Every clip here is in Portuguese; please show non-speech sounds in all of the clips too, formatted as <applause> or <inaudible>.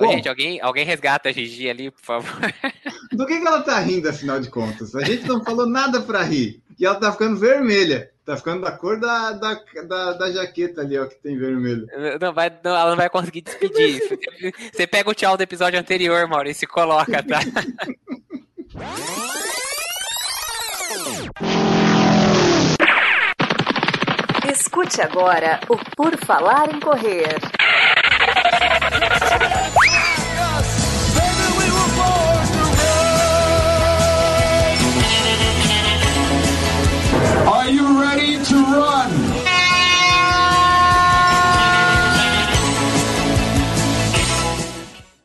Ô, gente, alguém, alguém resgata a Gigi ali, por favor. <laughs> Do que, que ela tá rindo, afinal de contas? A gente não falou nada para rir. E ela tá ficando vermelha. Tá ficando da cor da, da, da, da jaqueta ali, ó, que tem vermelho. Não vai, não, ela não vai conseguir despedir. <laughs> Você pega o tchau do episódio anterior, Maurício, e coloca, tá? Escute agora o Por Falar em Correr.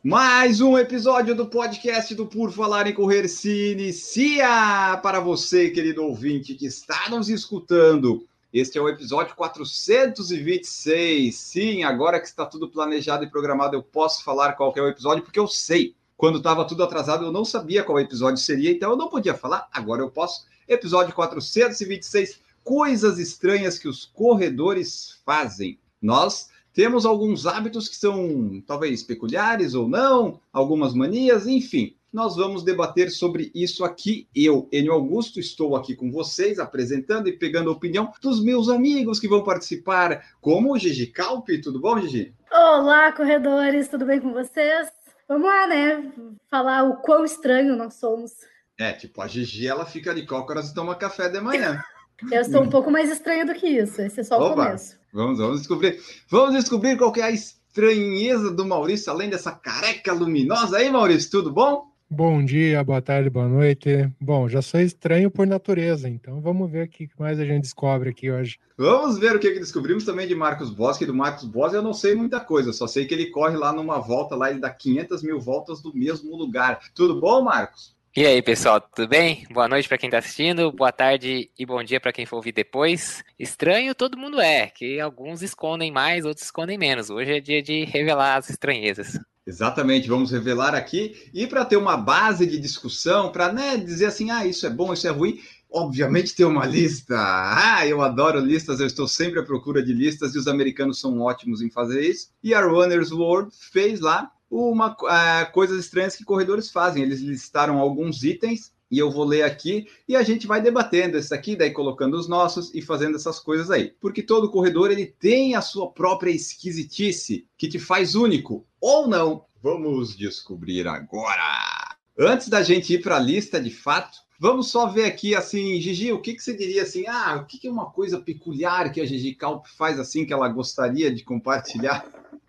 Mais um episódio do podcast do Por Falar em Correr se inicia para você, querido ouvinte que está nos escutando. Este é o episódio 426. Sim, agora que está tudo planejado e programado, eu posso falar qual é o episódio, porque eu sei. Quando estava tudo atrasado, eu não sabia qual episódio seria, então eu não podia falar. Agora eu posso. Episódio 426. Coisas estranhas que os corredores fazem. Nós temos alguns hábitos que são talvez peculiares ou não, algumas manias, enfim. Nós vamos debater sobre isso aqui. Eu, Enio Augusto, estou aqui com vocês, apresentando e pegando a opinião dos meus amigos que vão participar, como o Gigi Calpe. Tudo bom, Gigi? Olá, corredores, tudo bem com vocês? Vamos lá, né? Falar o quão estranho nós somos. É, tipo, a Gigi, ela fica de cócoras e toma café de manhã. <laughs> Eu sou um pouco mais estranha do que isso. Esse é só o Oba. começo. Vamos, vamos descobrir. Vamos descobrir qual que é a estranheza do Maurício, além dessa careca luminosa aí, Maurício. Tudo bom? Bom dia, boa tarde, boa noite. Bom, já sou estranho por natureza, então vamos ver o que mais a gente descobre aqui hoje. Vamos ver o que, que descobrimos também de Marcos Bosque. Do Marcos Bosque eu não sei muita coisa, só sei que ele corre lá numa volta, lá ele dá 500 mil voltas do mesmo lugar. Tudo bom, Marcos? E aí, pessoal, tudo bem? Boa noite para quem está assistindo, boa tarde e bom dia para quem for ouvir depois. Estranho todo mundo é, que alguns escondem mais, outros escondem menos. Hoje é dia de revelar as estranhezas. Exatamente, vamos revelar aqui. E para ter uma base de discussão, para né, dizer assim, ah, isso é bom, isso é ruim, obviamente ter uma lista. Ah, eu adoro listas, eu estou sempre à procura de listas e os americanos são ótimos em fazer isso. E a Runners World fez lá uma uh, coisas estranhas que corredores fazem. Eles listaram alguns itens e eu vou ler aqui e a gente vai debatendo esse aqui, daí colocando os nossos e fazendo essas coisas aí. Porque todo corredor ele tem a sua própria esquisitice que te faz único ou não. Vamos descobrir agora. Antes da gente ir para a lista de fato, vamos só ver aqui assim, Gigi, o que, que você diria assim? Ah, o que, que é uma coisa peculiar que a Gigi Calp faz assim que ela gostaria de compartilhar?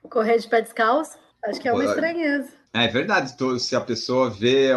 Correr de pé descalço, acho que é uma estranheza. É verdade, se a pessoa vê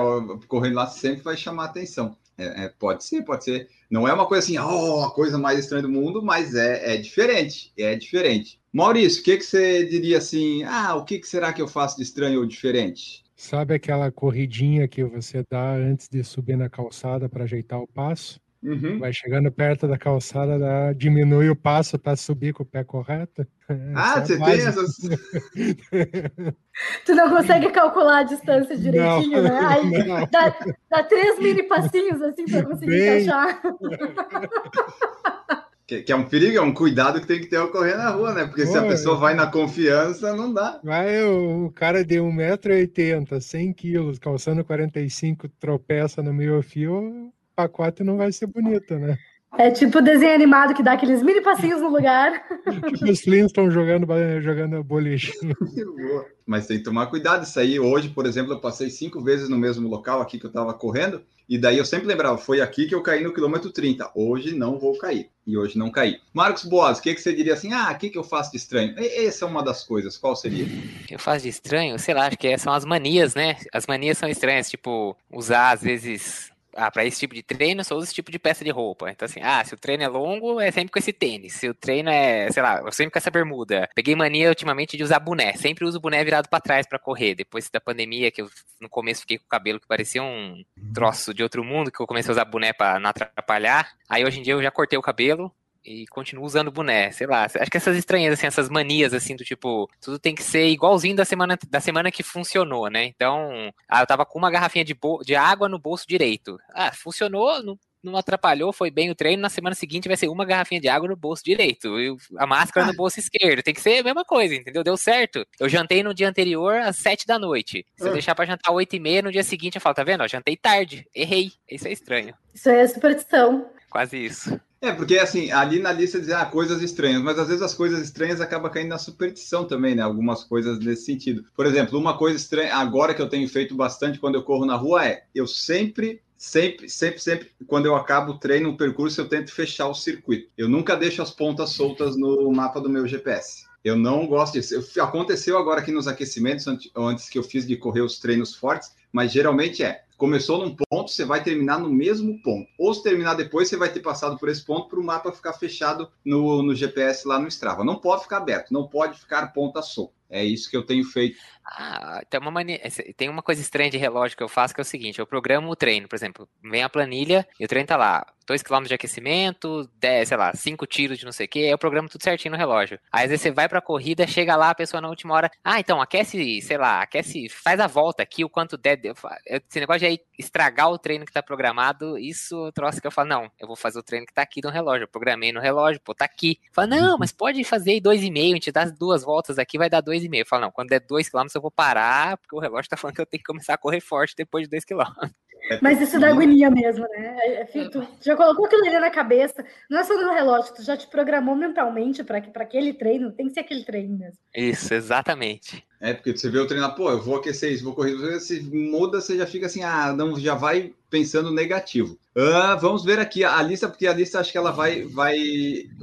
correndo lá, sempre vai chamar atenção. É, é, pode ser, pode ser. Não é uma coisa assim, oh, a coisa mais estranha do mundo, mas é, é diferente, é diferente. Maurício, o que, que você diria assim? Ah, o que, que será que eu faço de estranho ou diferente? Sabe aquela corridinha que você dá antes de subir na calçada para ajeitar o passo? Uhum. Vai chegando perto da calçada, dá- diminui o passo para subir com o pé correto. Ah, Essa é você a tem essas. <laughs> Tu não consegue calcular a distância direitinho, né? <laughs> Aí não. dá, dá três mini passinhos assim para conseguir Bem- encaixar. <laughs> Que, que é um perigo, é um cuidado que tem que ter ao correr na rua, né? Porque se a Pô, pessoa é. vai na confiança, não dá. Vai o, o cara de 1,80m, 100 quilos, calçando 45, tropeça no meio fio, pacote não vai ser bonito, né? É tipo desenho animado que dá aqueles mini passinhos no lugar. <laughs> Tipo os Flintstones jogando, jogando. Boa. Mas tem que tomar cuidado. Isso aí, hoje, por exemplo, eu passei cinco vezes no mesmo local aqui que eu estava correndo, e daí eu sempre lembrava, foi aqui que eu caí no quilômetro 30. Hoje não vou cair. E hoje não caí. Marcos Boas, o que, que você diria assim? Ah, o que, que eu faço de estranho? E- Essa é uma das coisas. Qual seria? Eu faço de estranho, sei lá, acho que são as manias, né? As manias são estranhas, tipo, usar às vezes. Ah, para esse tipo de treino, só uso esse tipo de peça de roupa. Então, assim, ah, se o treino é longo, é sempre com esse tênis. Se o treino é, sei lá, eu sempre com essa bermuda. Peguei mania ultimamente de usar boné. Sempre uso boné virado para trás para correr. Depois da pandemia, que eu no começo fiquei com o cabelo que parecia um troço de outro mundo, que eu comecei a usar boné para não atrapalhar. Aí hoje em dia eu já cortei o cabelo e continuo usando boné, sei lá. Acho que essas estranhas, assim, essas manias, assim, do tipo, tudo tem que ser igualzinho da semana, da semana que funcionou, né? Então, ah, eu tava com uma garrafinha de, de água no bolso direito. Ah, funcionou, não não atrapalhou, foi bem o treino, na semana seguinte vai ser uma garrafinha de água no bolso direito, e a máscara no bolso esquerdo. Tem que ser a mesma coisa, entendeu? Deu certo. Eu jantei no dia anterior às sete da noite. Se eu Ah. deixar pra jantar oito e meia, no dia seguinte eu falo, tá vendo? Ó, jantei tarde. Errei. Isso é estranho. Isso é superstição. Quase isso. É, porque assim, ali na lista diz ah, coisas estranhas, mas às vezes as coisas estranhas acabam caindo na superstição também, né? Algumas coisas nesse sentido. Por exemplo, uma coisa estranha, agora que eu tenho feito bastante quando eu corro na rua é, eu sempre, sempre, sempre, sempre, quando eu acabo o treino, o percurso, eu tento fechar o circuito. Eu nunca deixo as pontas soltas no mapa do meu GPS. Eu não gosto disso. Eu- aconteceu agora aqui nos aquecimentos, antes, antes que eu fiz de correr os treinos fortes, mas geralmente é. Começou num ponto, você vai terminar no mesmo ponto. Ou se terminar depois, você vai ter passado por esse ponto para o mapa ficar fechado no, no GPS lá no Strava. Não pode ficar aberto, não pode ficar ponta solta. É isso que eu tenho feito. Ah, tem uma, mania, tem uma coisa estranha de relógio que eu faço que é o seguinte: eu programo o treino, por exemplo, vem a planilha e o treino tá lá, 2 km de aquecimento, 10, sei lá, 5 tiros de não sei o que, eu programo tudo certinho no relógio. Aí às vezes você vai pra corrida, chega lá, a pessoa na última hora, ah, então aquece, sei lá, aquece, faz a volta aqui, o quanto der. Esse negócio de aí estragar o treino que tá programado, isso é troço que eu falo, não, eu vou fazer o treino que tá aqui no relógio, eu programei no relógio, pô, tá aqui. Fala, não, mas pode fazer aí 2,5, a gente dá as duas voltas aqui, vai dar 2,5. Eu falo, não, quando der 2 km eu vou parar, porque o relógio tá falando que eu tenho que começar a correr forte depois de 2 km. É Mas isso dá agonia mesmo, né? É, é, tu já colocou aquilo ali na cabeça, não é só no relógio, tu já te programou mentalmente para aquele treino, tem que ser aquele treino mesmo. Isso, exatamente. É, porque você vê o treinar, pô, eu vou aquecer isso, vou correr. Se muda, você já fica assim, ah, não, já vai pensando negativo. Ah, vamos ver aqui a lista, porque a lista acho que ela vai, vai,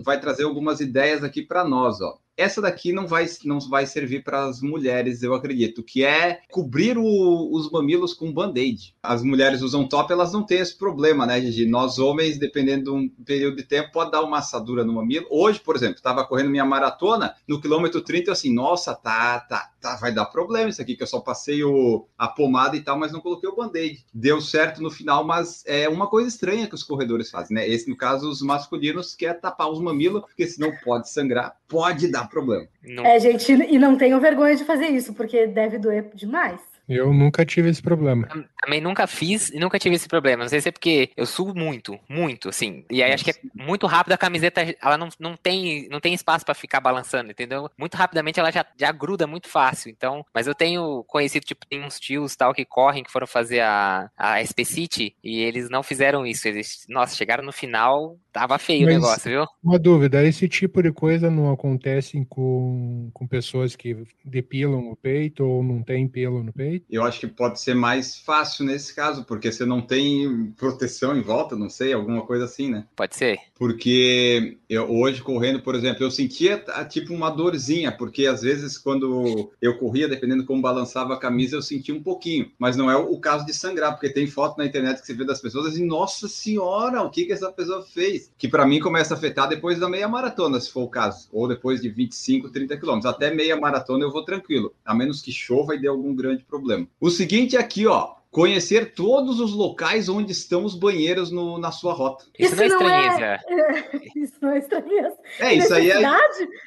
vai trazer algumas ideias aqui para nós, ó. Essa daqui não vai, não vai servir para as mulheres, eu acredito, que é cobrir o- os mamilos com band-aid. As mulheres usam top, elas não têm esse problema, né, Gigi? Nós, homens, dependendo de um período de tempo, pode dar uma assadura no mamilo. Hoje, por exemplo, estava correndo minha maratona, no quilômetro 30, eu assim, nossa, tá, tá, tá, vai dar problema isso aqui, que eu só passei o, a pomada e tal, mas não coloquei o band-aid. Deu certo no final, mas é uma coisa estranha que os corredores fazem, né? Esse, no caso, os masculinos, que é tapar os mamilos, porque senão pode sangrar, pode dar problema. Não, É, gente, e não tenham vergonha de fazer isso, porque deve doer demais. Eu nunca tive esse problema. Também nunca fiz e nunca tive esse problema. Não sei se é porque eu subo muito, muito, assim. E aí acho que é muito rápido a camiseta, ela não, não, tem, não tem espaço pra ficar balançando, entendeu? Muito rapidamente ela já, já gruda muito fácil. Então, mas eu tenho conhecido, tipo, tem uns tios tal que correm, que foram fazer a, a SP City e eles não fizeram isso. Eles, nossa, chegaram no final, tava feio Mas- o negócio, viu? Uma dúvida, esse tipo de coisa não acontece com, com pessoas que depilam o peito ou não tem pelo no peito? Eu acho que pode ser mais fácil nesse caso, porque você não tem proteção em volta, não sei, alguma coisa assim, né? Pode ser. Porque eu, hoje correndo, por exemplo, eu sentia ah, tipo uma dorzinha, porque às vezes quando eu corria, dependendo como balançava a camisa, eu sentia um pouquinho. Mas não é o, caso de sangrar, porque tem foto na internet que você vê das pessoas assim, nossa senhora, o que que essa pessoa fez? Que para mim começa a afetar depois da meia maratona, se for o caso, ou depois de 25, 30 quilômetros. Até meia maratona eu vou tranquilo, a menos que chova e dê algum grande problema. O seguinte é aqui, ó. Conhecer todos os locais onde estão os banheiros no- na sua rota. Isso, Isso não é é- estranheza. <laughs> Isso não é estranheza. É, isso aí é,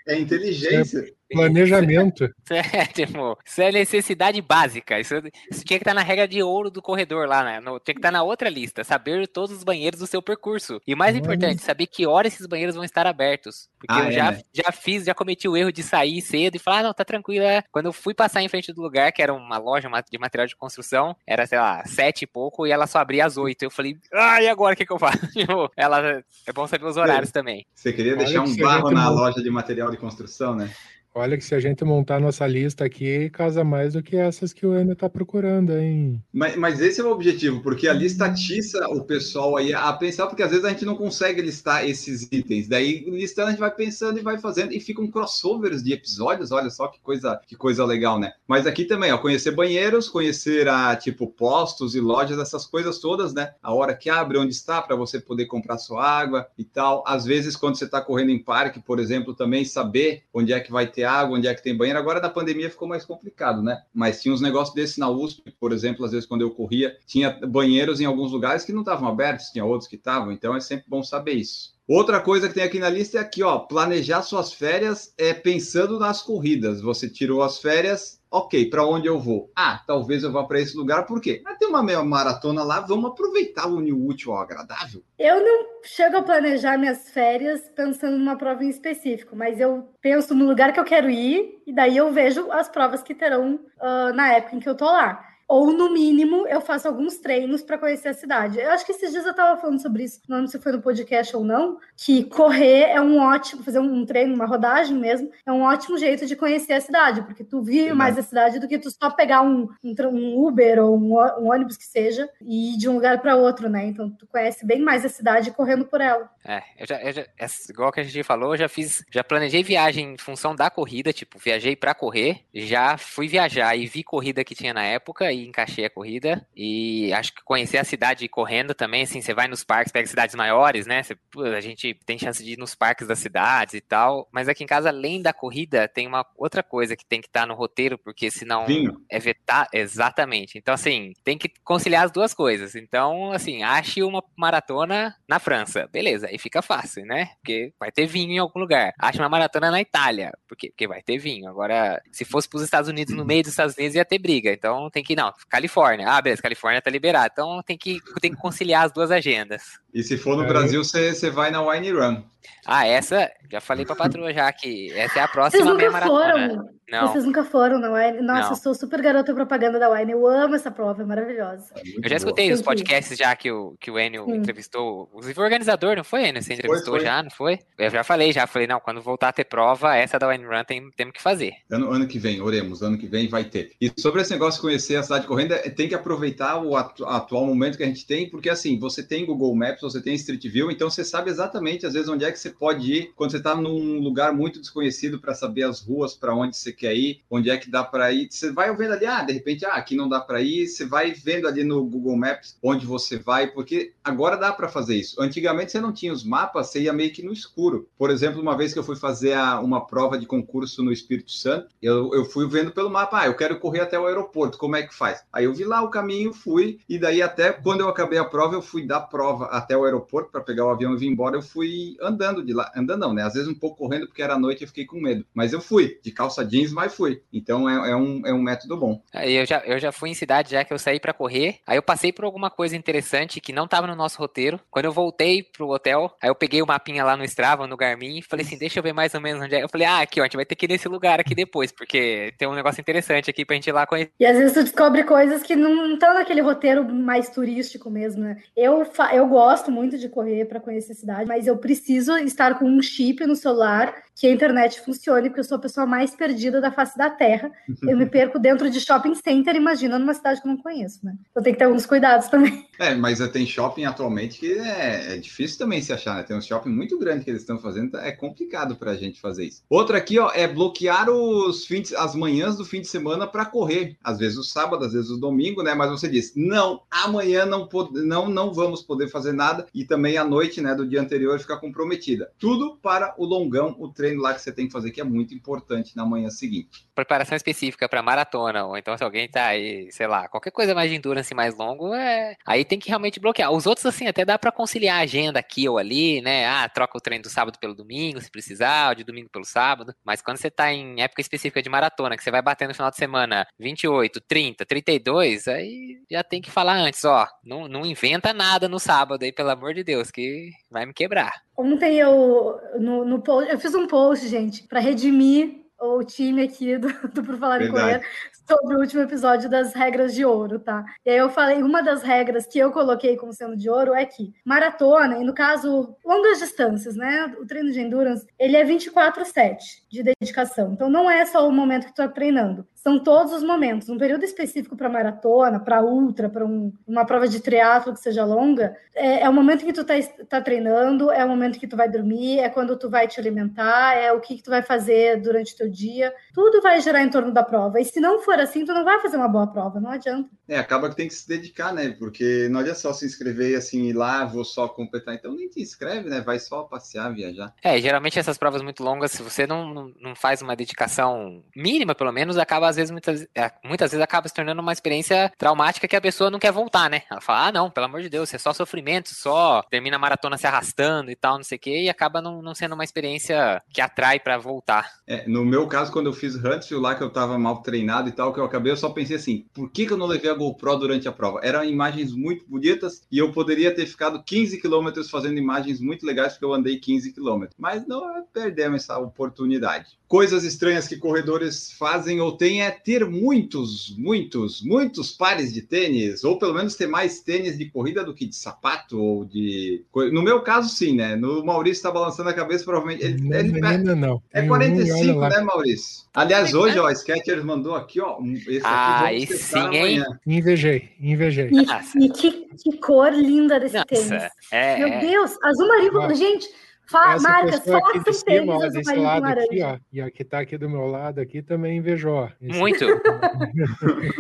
é inteligência. <laughs> Planejamento. Isso <laughs> é, tipo, isso é necessidade básica. Isso, isso tinha que estar na regra de ouro do corredor lá, né? No- tinha que estar na outra lista. Saber todos os banheiros do seu percurso. E mais importante, saber que hora esses banheiros vão estar abertos. Porque Ah, eu é, já, né? já fiz, já cometi o erro de sair cedo e falar, ah, não, tá tranquilo. é. Quando eu fui passar em frente do lugar, que era uma loja de material de construção, era, sei lá, sete e pouco, e ela só abria às oito. Eu falei, ah, e agora o que, que eu faço? <laughs> Tipo, ela, é bom saber os horários também. Você queria Olha deixar um a barro na não- loja de material de construção, né? Olha que se a gente montar nossa lista aqui, casa mais do que essas que o Ana tá procurando, hein? Mas, mas esse é o objetivo, porque a lista atiça o pessoal aí a pensar, porque às vezes a gente não consegue listar esses itens. Daí, listando, a gente vai pensando e vai fazendo, e ficam crossovers de episódios. Olha só que coisa, que coisa legal, né? Mas aqui também, ó, conhecer banheiros, conhecer a tipo postos e lojas, essas coisas todas, né? A hora que abre, onde está, para você poder comprar sua água e tal. Às vezes, quando você está correndo em parque, por exemplo, também saber onde é que vai ter água, onde é que tem banheiro. Agora, na pandemia, ficou mais complicado, né? Mas tinha uns negócios desses na USP, por exemplo, às vezes quando eu corria, tinha banheiros em alguns lugares que não estavam abertos, tinha outros que estavam, então é sempre bom saber isso. Outra coisa que tem aqui na lista é aqui, ó, planejar suas férias é pensando nas corridas. Você tirou as férias, ok, para onde eu vou? Ah, talvez eu vá para esse lugar, por quê? Ah, tem uma meia maratona lá, vamos aproveitar o unir útil ao agradável. Eu não chego a planejar minhas férias pensando numa prova em específico, mas eu penso no lugar que eu quero ir e daí eu vejo as provas que terão uh, na época em que eu tô lá ou no mínimo eu faço alguns treinos para conhecer a cidade. Eu acho que esses dias eu estava falando sobre isso, não lembro se foi no podcast ou não, que correr é um ótimo, fazer um treino, uma rodagem mesmo, é um ótimo jeito de conhecer a cidade, porque tu vive mais a cidade do que tu só pegar um, um Uber ou um, um, ônibus que seja e ir de um lugar para outro, né? Então tu conhece bem mais a cidade correndo por ela. É, eu já, eu já igual que a gente falou, eu já fiz, já planejei viagem em função da corrida, tipo, viajei para correr, já fui viajar e vi corrida que tinha na época e encaixei a corrida. E acho que conhecer a cidade correndo também, assim, você vai nos parques, pega cidades maiores, né? Você, a gente tem chance de ir nos parques das cidades e tal. Mas aqui em casa, além da corrida, tem uma outra coisa que tem que estar tá no roteiro, porque senão Vinho. é vetar. Exatamente. Então, assim, tem que conciliar as duas coisas. Então, assim, ache uma maratona na França. Beleza, aí fica fácil, né? Porque vai ter vinho em algum lugar. Ache uma maratona na Itália. Porque, porque vai ter vinho. Agora, se fosse para os Estados Unidos, no meio dos Estados Unidos, ia ter briga. Então tem que, não, Califórnia. Ah, beleza, Califórnia tá liberado. Então tem que, tem que conciliar as duas agendas. E se for no é. Brasil, você vai na Wine Run. Ah, essa, já falei pra patroa já que essa é a próxima meia maratona. Foram. Não. Vocês nunca foram na Wine? Nossa, não. eu sou super garota propaganda da Wine. Eu amo essa prova, é maravilhosa. eu já escutei boa. os podcasts já que o, que o Enio Sim. entrevistou. Inclusive o organizador, não foi, Enio? Você entrevistou foi, foi. já, não foi? Eu já falei, já falei, não, quando voltar a ter prova, essa da Wine Run tem, temos que fazer. Ano, ano que vem, oremos, ano que vem vai ter. E sobre esse negócio de conhecer a cidade correndo, é, tem que aproveitar o atu atual momento que a gente tem, porque assim, você tem Google Maps, você tem Street View, então você sabe exatamente, às vezes, onde é que você pode ir quando você está num lugar muito desconhecido para saber as ruas, para onde você quer ir, onde é que dá para ir. Você vai vendo ali, ah, de repente, ah, aqui não dá para ir. Você vai vendo ali no Google Maps onde você vai, porque agora dá para fazer isso. Antigamente você não tinha os mapas, você ia meio que no escuro. Por exemplo, uma vez que eu fui fazer a, uma prova de concurso no Espírito Santo, eu, eu fui vendo pelo mapa, ah, eu quero correr até o aeroporto, como é que faz? Aí eu vi lá o caminho, fui, e daí até quando eu acabei a prova, eu fui dar prova até o aeroporto para pegar o avião e vir embora, eu fui andando de lá, andando não, né? Às vezes um pouco correndo porque era noite e eu fiquei com medo, mas eu fui, de calça jeans, mas fui. Então é, é, um, é um método bom. Eu já, eu já fui em cidade já que eu saí para correr, aí eu passei por alguma coisa interessante que não estava no nosso roteiro. Quando eu voltei pro hotel, aí eu peguei o mapinha lá no Strava, no Garmin, e falei assim, deixa eu ver mais ou menos onde é. Eu falei, ah, aqui, ó, a gente vai ter que ir nesse lugar aqui depois, porque tem um negócio interessante aqui pra gente ir lá conhecer. E às vezes tu descobre coisas que não estão naquele roteiro mais turístico mesmo, né? Eu, eu gosto muito de correr para conhecer a cidade, mas eu preciso estar com um chip no celular que a internet funcione, porque eu sou a pessoa mais perdida da face da Terra. Eu me <laughs> perco dentro de shopping center, imagina numa cidade que eu não conheço, né? Eu tenho que ter alguns cuidados também. É, mas tem shopping atualmente que é, é difícil também se achar, né? Tem um shopping muito grande que eles estão fazendo, é complicado para a gente fazer isso. Outra aqui, ó, é bloquear os fins, as manhãs do fim de semana para correr. Às vezes o sábado, às vezes o domingo, né? Mas você diz, não, amanhã não, não, não vamos poder fazer nada e também a noite, né, do dia anterior ficar comprometida. Tudo para o longão, o treino lá que você tem que fazer que é muito importante na manhã seguinte. Preparação específica para maratona, ou então se alguém tá aí, sei lá, qualquer coisa mais de endurance mais longo, é... aí tem que realmente bloquear. Os outros, assim, até dá para conciliar a agenda aqui ou ali, né? Ah, troca o treino do sábado pelo domingo, se precisar, ou de domingo pelo sábado. Mas quando você tá em época específica de maratona, que você vai bater no final de semana 28, 30, 32, aí já tem que falar antes, ó, não, não inventa nada no sábado aí, pelo amor de Deus, que vai me quebrar. Ontem eu, no, no post, eu fiz um post, gente, para redimir o time aqui do, do Por Falar em Correr sobre o último episódio das regras de ouro, tá? E aí eu falei, uma das regras que eu coloquei como sendo de ouro é que maratona, e no caso, longas distâncias, né? O treino de endurance, ele é 24-7 de dedicação. Então não é só o momento que tu tá treinando são todos os momentos. Um período específico para maratona, para ultra, para um, uma prova de triatlo que seja longa, é, é, o momento que tu tá, tá, treinando, é o momento que tu vai dormir, é quando tu vai te alimentar, é o que, que tu vai fazer durante o teu dia. Tudo vai girar em torno da prova. E se não for assim, tu não vai fazer uma boa prova, não adianta. É, acaba que tem que se dedicar, né? Porque não adianta só se inscrever assim, ir lá, vou só completar. Então nem te inscreve, né? Vai só passear, viajar. É, geralmente essas provas muito longas, se você não, não, não faz uma dedicação mínima, pelo menos, acaba às vezes, muitas, é, muitas vezes acaba se tornando uma experiência traumática que a pessoa não quer voltar, né? Ela fala, ah, não, pelo amor de Deus, é só sofrimento, só termina a maratona se arrastando e tal, não sei o quê, e acaba não, não sendo uma experiência que atrai para voltar. É, no meu caso, quando eu fiz Huntsville lá, que eu tava mal treinado e tal, que eu acabei, eu só pensei assim, por que, que eu não levei a GoPro durante a prova? Eram imagens muito bonitas e eu poderia ter ficado 15 quilômetros fazendo imagens muito legais, porque eu andei 15 quilômetros. Mas não perdemos essa oportunidade. Coisas estranhas que corredores fazem ou têm é ter muitos, muitos, muitos pares de tênis, ou pelo menos ter mais tênis de corrida do que de sapato ou de. No meu caso, sim, né? No Maurício está balançando a cabeça, provavelmente. Ele, Não, ele- menina, não. é Tem 45, um, olha lá. né, Maurício? Aliás, hoje, ó, a Skechers mandou aqui, ó. um- Esse aqui Ah, testar sim, hein? Invejei, invejei. E, e que, que cor linda desse tênis. Nossa, é, Meu é. Deus, azul marinho. Gente, fa- Essa marcas, aqui de cima, ó, desse lado aqui, ó, e a que tá aqui do meu lado aqui também invejou. Muito. <laughs>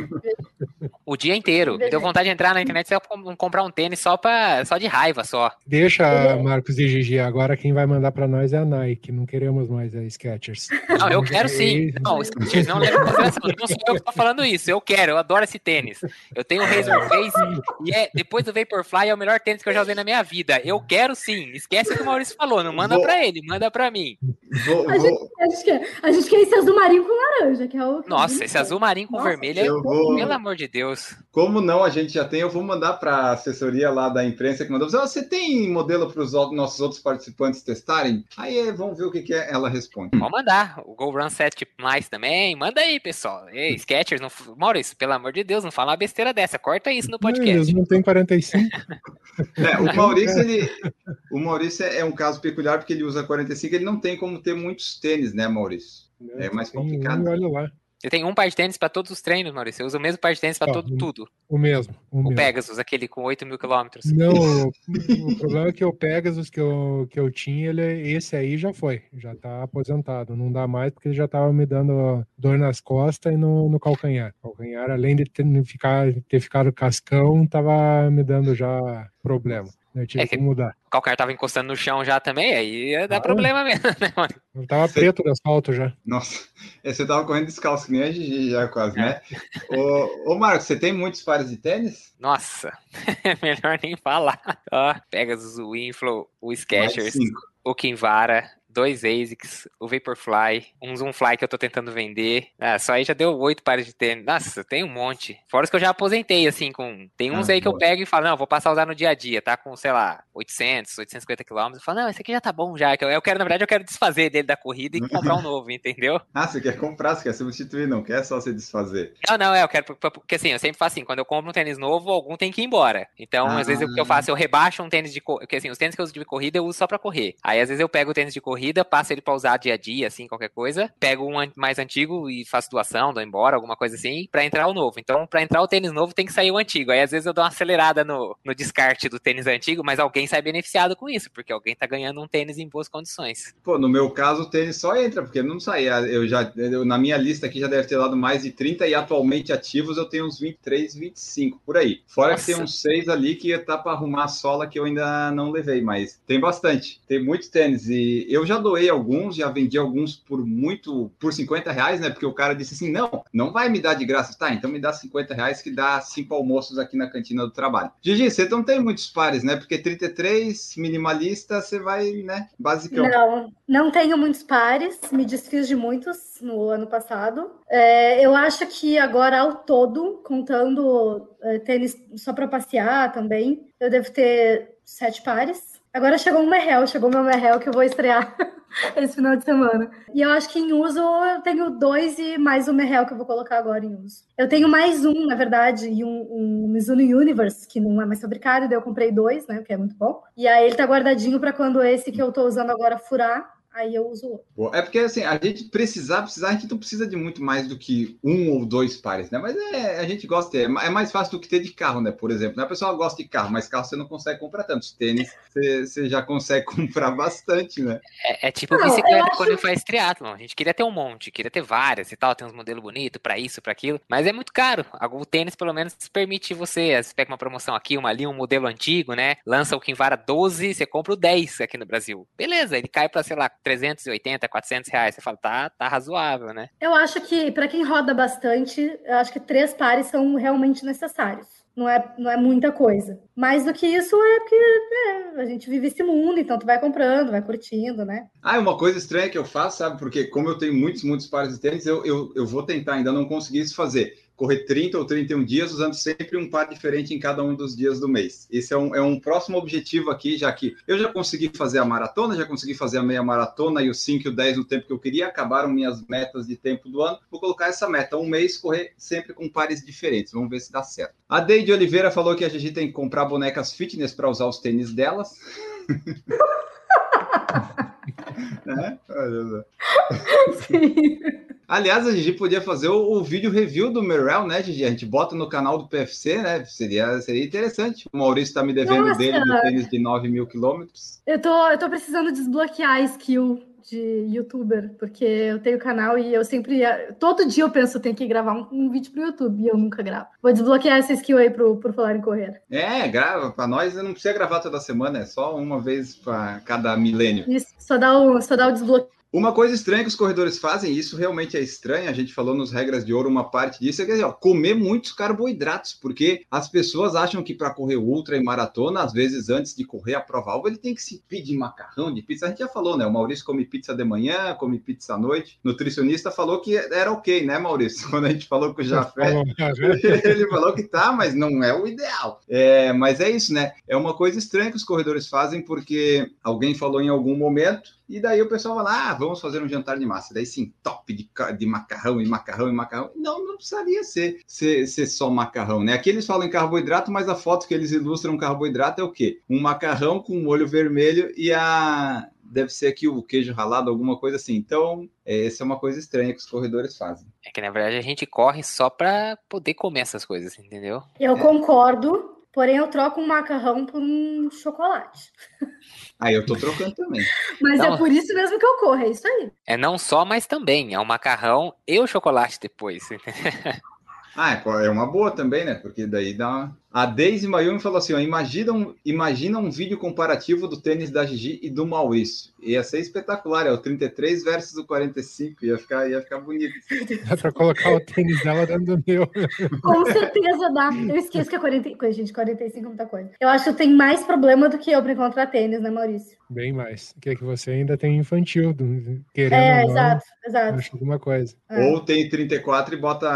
o dia inteiro. Me deu vontade de entrar na internet e com- comprar um tênis só, pra, só de raiva só. Deixa, Marcos e Gigi, agora quem vai mandar pra nós é a Nike, não queremos mais a Skechers. Não, eu quero sim. É, Não, Skechers, não leva consideração. Não sou eu que tô falando isso. Eu quero, eu adoro esse tênis. Eu tenho o Razor Face e é, depois do Vaporfly é o melhor tênis que eu já usei na minha vida. Eu quero sim. Esquece o que o Maurício falou. Não manda Vou- pra ele, manda pra mim. Vou, A vou- gente, a, gente quer, a gente quer esse azul marinho com laranja, que é o. que Nossa, é esse azul marinho com Nossa, vermelho é. vou- Pelo amor de Deus. Como não, a gente já tem, eu vou mandar para a assessoria lá da imprensa que mandou. Você tem modelo para os nossos outros participantes testarem? Aí eh, vamos ver o que, que é. Ela responde. Pode mandar. O Go Run 7 mais também. Manda aí, pessoal. Ei, Skechers, não... Maurício, pelo amor de Deus, não fala uma besteira dessa. Corta isso no podcast. não tem 45. <laughs> É, o Maurício, ele, o Maurício é um caso peculiar porque ele usa 45, ele não tem como ter muitos tênis, né, Maurício? É mais Tem um, complicado. olha lá, Eu tenho um par de tênis pra todos os treinos, Maurício. Eu uso o mesmo par de tênis Tá, todo, um- tudo. o mesmo. O, O mesmo. Pegasus, aquele com 8 mil quilômetros. Não, o, o problema é que o Pegasus que eu, que eu tinha, ele, esse aí já foi, já tá aposentado. Não dá mais porque ele já tava me dando dor nas costas e no, no calcanhar. Calcanhar, além de ter, ficar, ter ficado cascão, tava me dando já problema. Eu tive É que- que mudar. O calcanhar tava encostando no chão já também, aí ia dar Ah. problema mesmo, <laughs> né, mano? Eu tava preto de asfalto já. Nossa, é, você tava correndo descalço, que nem a Gigi já quase, né? Ô, ô Marcos, você tem muitos pares de tênis? Nossa, é <laughs> melhor nem falar. Ó, Pegasus, o Inflow, o Skechers, o Kinvara, dois ASICs, o Vaporfly, um Zoomfly que eu tô tentando vender. Ah, só aí já deu oito pares de tênis. Nossa, tem um monte. Fora os que eu já aposentei, assim, com... Tem uns Ah, aí que eu boa. pego e falo, não, vou passar a usar no dia a dia, tá? Com, sei lá, 800, 850 quilômetros. Eu falo, não, esse aqui já tá bom já. Eu, eu quero, na verdade, eu quero desfazer dele da corrida e comprar um <laughs> novo, entendeu? Ah, você quer comprar, você quer substituir, não quer só se desfazer. Não, não, é, eu quero, porque- assim, eu sempre faço assim, quando eu compro um tênis novo, algum tem que ir embora. Então, às vezes, o que eu Ah. faço, eu rebaixo um tênis de corrida, porque assim, os tênis que eu uso de corrida, eu uso só pra correr. Aí, às vezes, eu pego o tênis de corrida, passo ele pra usar dia a dia, assim, qualquer coisa, pego um mais antigo e faço doação, dou embora, alguma coisa assim, pra entrar o novo. Então, pra entrar o tênis novo, tem que sair o antigo. Aí, às vezes, eu dou uma acelerada no, no descarte do tênis antigo, mas alguém sai beneficiado com isso, porque alguém tá ganhando um tênis em boas condições. Pô, no meu caso, o tênis só entra, porque não saía. Eu já, eu, na minha lista aqui já deve ter dado mais de 30 e atualmente ativos eu tenho uns 23, 25, por aí. Fora que tem Nossa. uns 6 ali que tá para arrumar a sola que eu ainda não levei, mas tem bastante. Tem muito tênis e eu já doei alguns, já vendi alguns por muito, por 50 reais, né? Porque o cara disse assim: não, não vai me dar de graça. Tá, então me dá 50 reais que dá cinco almoços aqui na cantina do trabalho. Gigi, você não tem muitos pares, né? Porque 33, minimalista, você vai, né? Basicão. Não, não tenho muitos pares, me desfiz de muitos no ano passado. É, eu acho que agora, ao todo, contando é, tênis só para passear também, eu devo ter sete pares. Agora chegou um Merrell, chegou meu Merrell que eu vou estrear <laughs> esse final de semana. E eu acho que em uso eu tenho dois e mais o Merrell que eu vou colocar agora em uso. Eu tenho mais um, na verdade, e um, um Mizuno Universe, que não é mais fabricado, daí eu comprei dois, né, que é muito bom. E aí ele tá guardadinho para quando esse que eu tô usando agora furar, aí eu uso outro. É porque assim, a gente precisar, precisar, a gente não precisa de muito mais do que um ou dois pares, né? Mas é, a gente gosta, é, é mais fácil do que ter de carro, né? Por exemplo, né? a pessoa gosta de carro, mas carro você não consegue comprar tantos. Tênis você, você já consegue <laughs> comprar bastante, né? É, é tipo Não, eu bicicleta acho- quando faz triatlon. A gente queria ter um monte, queria ter várias e tal, tem uns modelos bonitos pra isso, pra aquilo, mas é muito caro. O tênis, pelo menos, permite você. Você pega uma promoção aqui, uma ali, um modelo antigo, né? Lança o Kinvara 12, você compra o 10 aqui no Brasil. Beleza, ele cai pra, sei lá, 380, 400 reais. Você fala, tá, tá razoável, né? Eu acho que, para quem roda bastante, eu acho que três pares são realmente necessários. Não é, não é muita coisa. Mais do que isso é porque é, a gente vive esse mundo, então tu vai comprando, vai curtindo, né? Ah, uma coisa estranha que eu faço, sabe? Porque como eu tenho muitos, muitos pares de tênis, eu, eu, eu vou tentar, ainda não consegui isso fazer correr 30 ou 31 dias usando sempre um par diferente em cada um dos dias do mês. Esse é um, é um próximo objetivo aqui, já que eu já consegui fazer a maratona, já consegui fazer a meia maratona e o 5 e o 10 no tempo que eu queria, acabaram minhas metas de tempo do ano. Vou colocar essa meta, um mês, correr sempre com pares diferentes. Vamos ver se dá certo. A Deide Oliveira falou que a Gigi tem que comprar bonecas fitness para usar os tênis delas. <laughs> <laughs> é? <laughs> Sim. Aliás, a Gigi podia fazer o, o, vídeo review do Merrell, né, Gigi? A gente bota no canal do PFC, né? Seria, seria interessante. O Maurício está me devendo Nossa. dele do tênis de 9 mil quilômetros. Eu tô, eu tô precisando desbloquear a skill de youtuber, porque eu tenho canal e eu sempre. Todo dia eu penso, eu tenho que gravar um, um vídeo pro YouTube e eu nunca gravo. Vou desbloquear essa skill aí pro, pro Falar em Correr. É, grava. Pra nós não precisa gravar toda semana, é só uma vez para cada milênio. Isso, só dá o, só dá o desbloqueio uma coisa estranha que os corredores fazem, e isso realmente é estranho, a gente falou nos regras de ouro, uma parte disso é que, ó, comer muitos carboidratos, porque as pessoas acham que para correr ultra e maratona, às vezes antes de correr a prova alva, ele tem que se pedir macarrão de pizza. A gente já falou, né? O Maurício come pizza de manhã, come pizza à noite. Nutricionista falou que era ok, né, Maurício? <laughs> Quando a gente falou com o Jafé, <laughs> ele falou que tá, mas não é o ideal. É, mas é isso, né? É uma coisa estranha que os corredores fazem, porque alguém falou em algum momento e daí o pessoal vai lá, ah, vamos fazer um jantar de massa. Daí sim, top de, de macarrão e macarrão e macarrão. Não, não precisaria ser, ser, ser só macarrão, né? Aqui eles falam em carboidrato, mas a foto que eles ilustram carboidrato é o quê? Um macarrão com molho vermelho e a. Deve ser aqui o queijo ralado, alguma coisa assim. Então, é, essa é uma coisa estranha que os corredores fazem. É que, na verdade, a gente corre só para poder comer essas coisas, entendeu? Eu é. concordo, Porém, eu troco um macarrão por um chocolate. Aí eu tô trocando também. mas é por isso mesmo que eu corro, é isso aí. É não só, mas também. É o macarrão e o chocolate depois. <laughs> ah, é, é uma boa também, né? Porque daí dá uma a Daisy Mayumi falou assim: ó, imagina, um, imagina um vídeo comparativo do tênis da Gigi e do Maurício. Ia ser espetacular, é o 33 versus o 45, ia ficar, ia ficar bonito. Dá pra colocar o tênis dela dentro do meu. Com certeza dá. Eu esqueço que é 40, gente, 45 é muita coisa. Eu acho que tem mais problema do que eu pra encontrar tênis, né, Maurício? Bem mais. Que é que você ainda tem infantil, querendo. É, não, exato, exato. Acho alguma coisa. É. Ou tem 34 e bota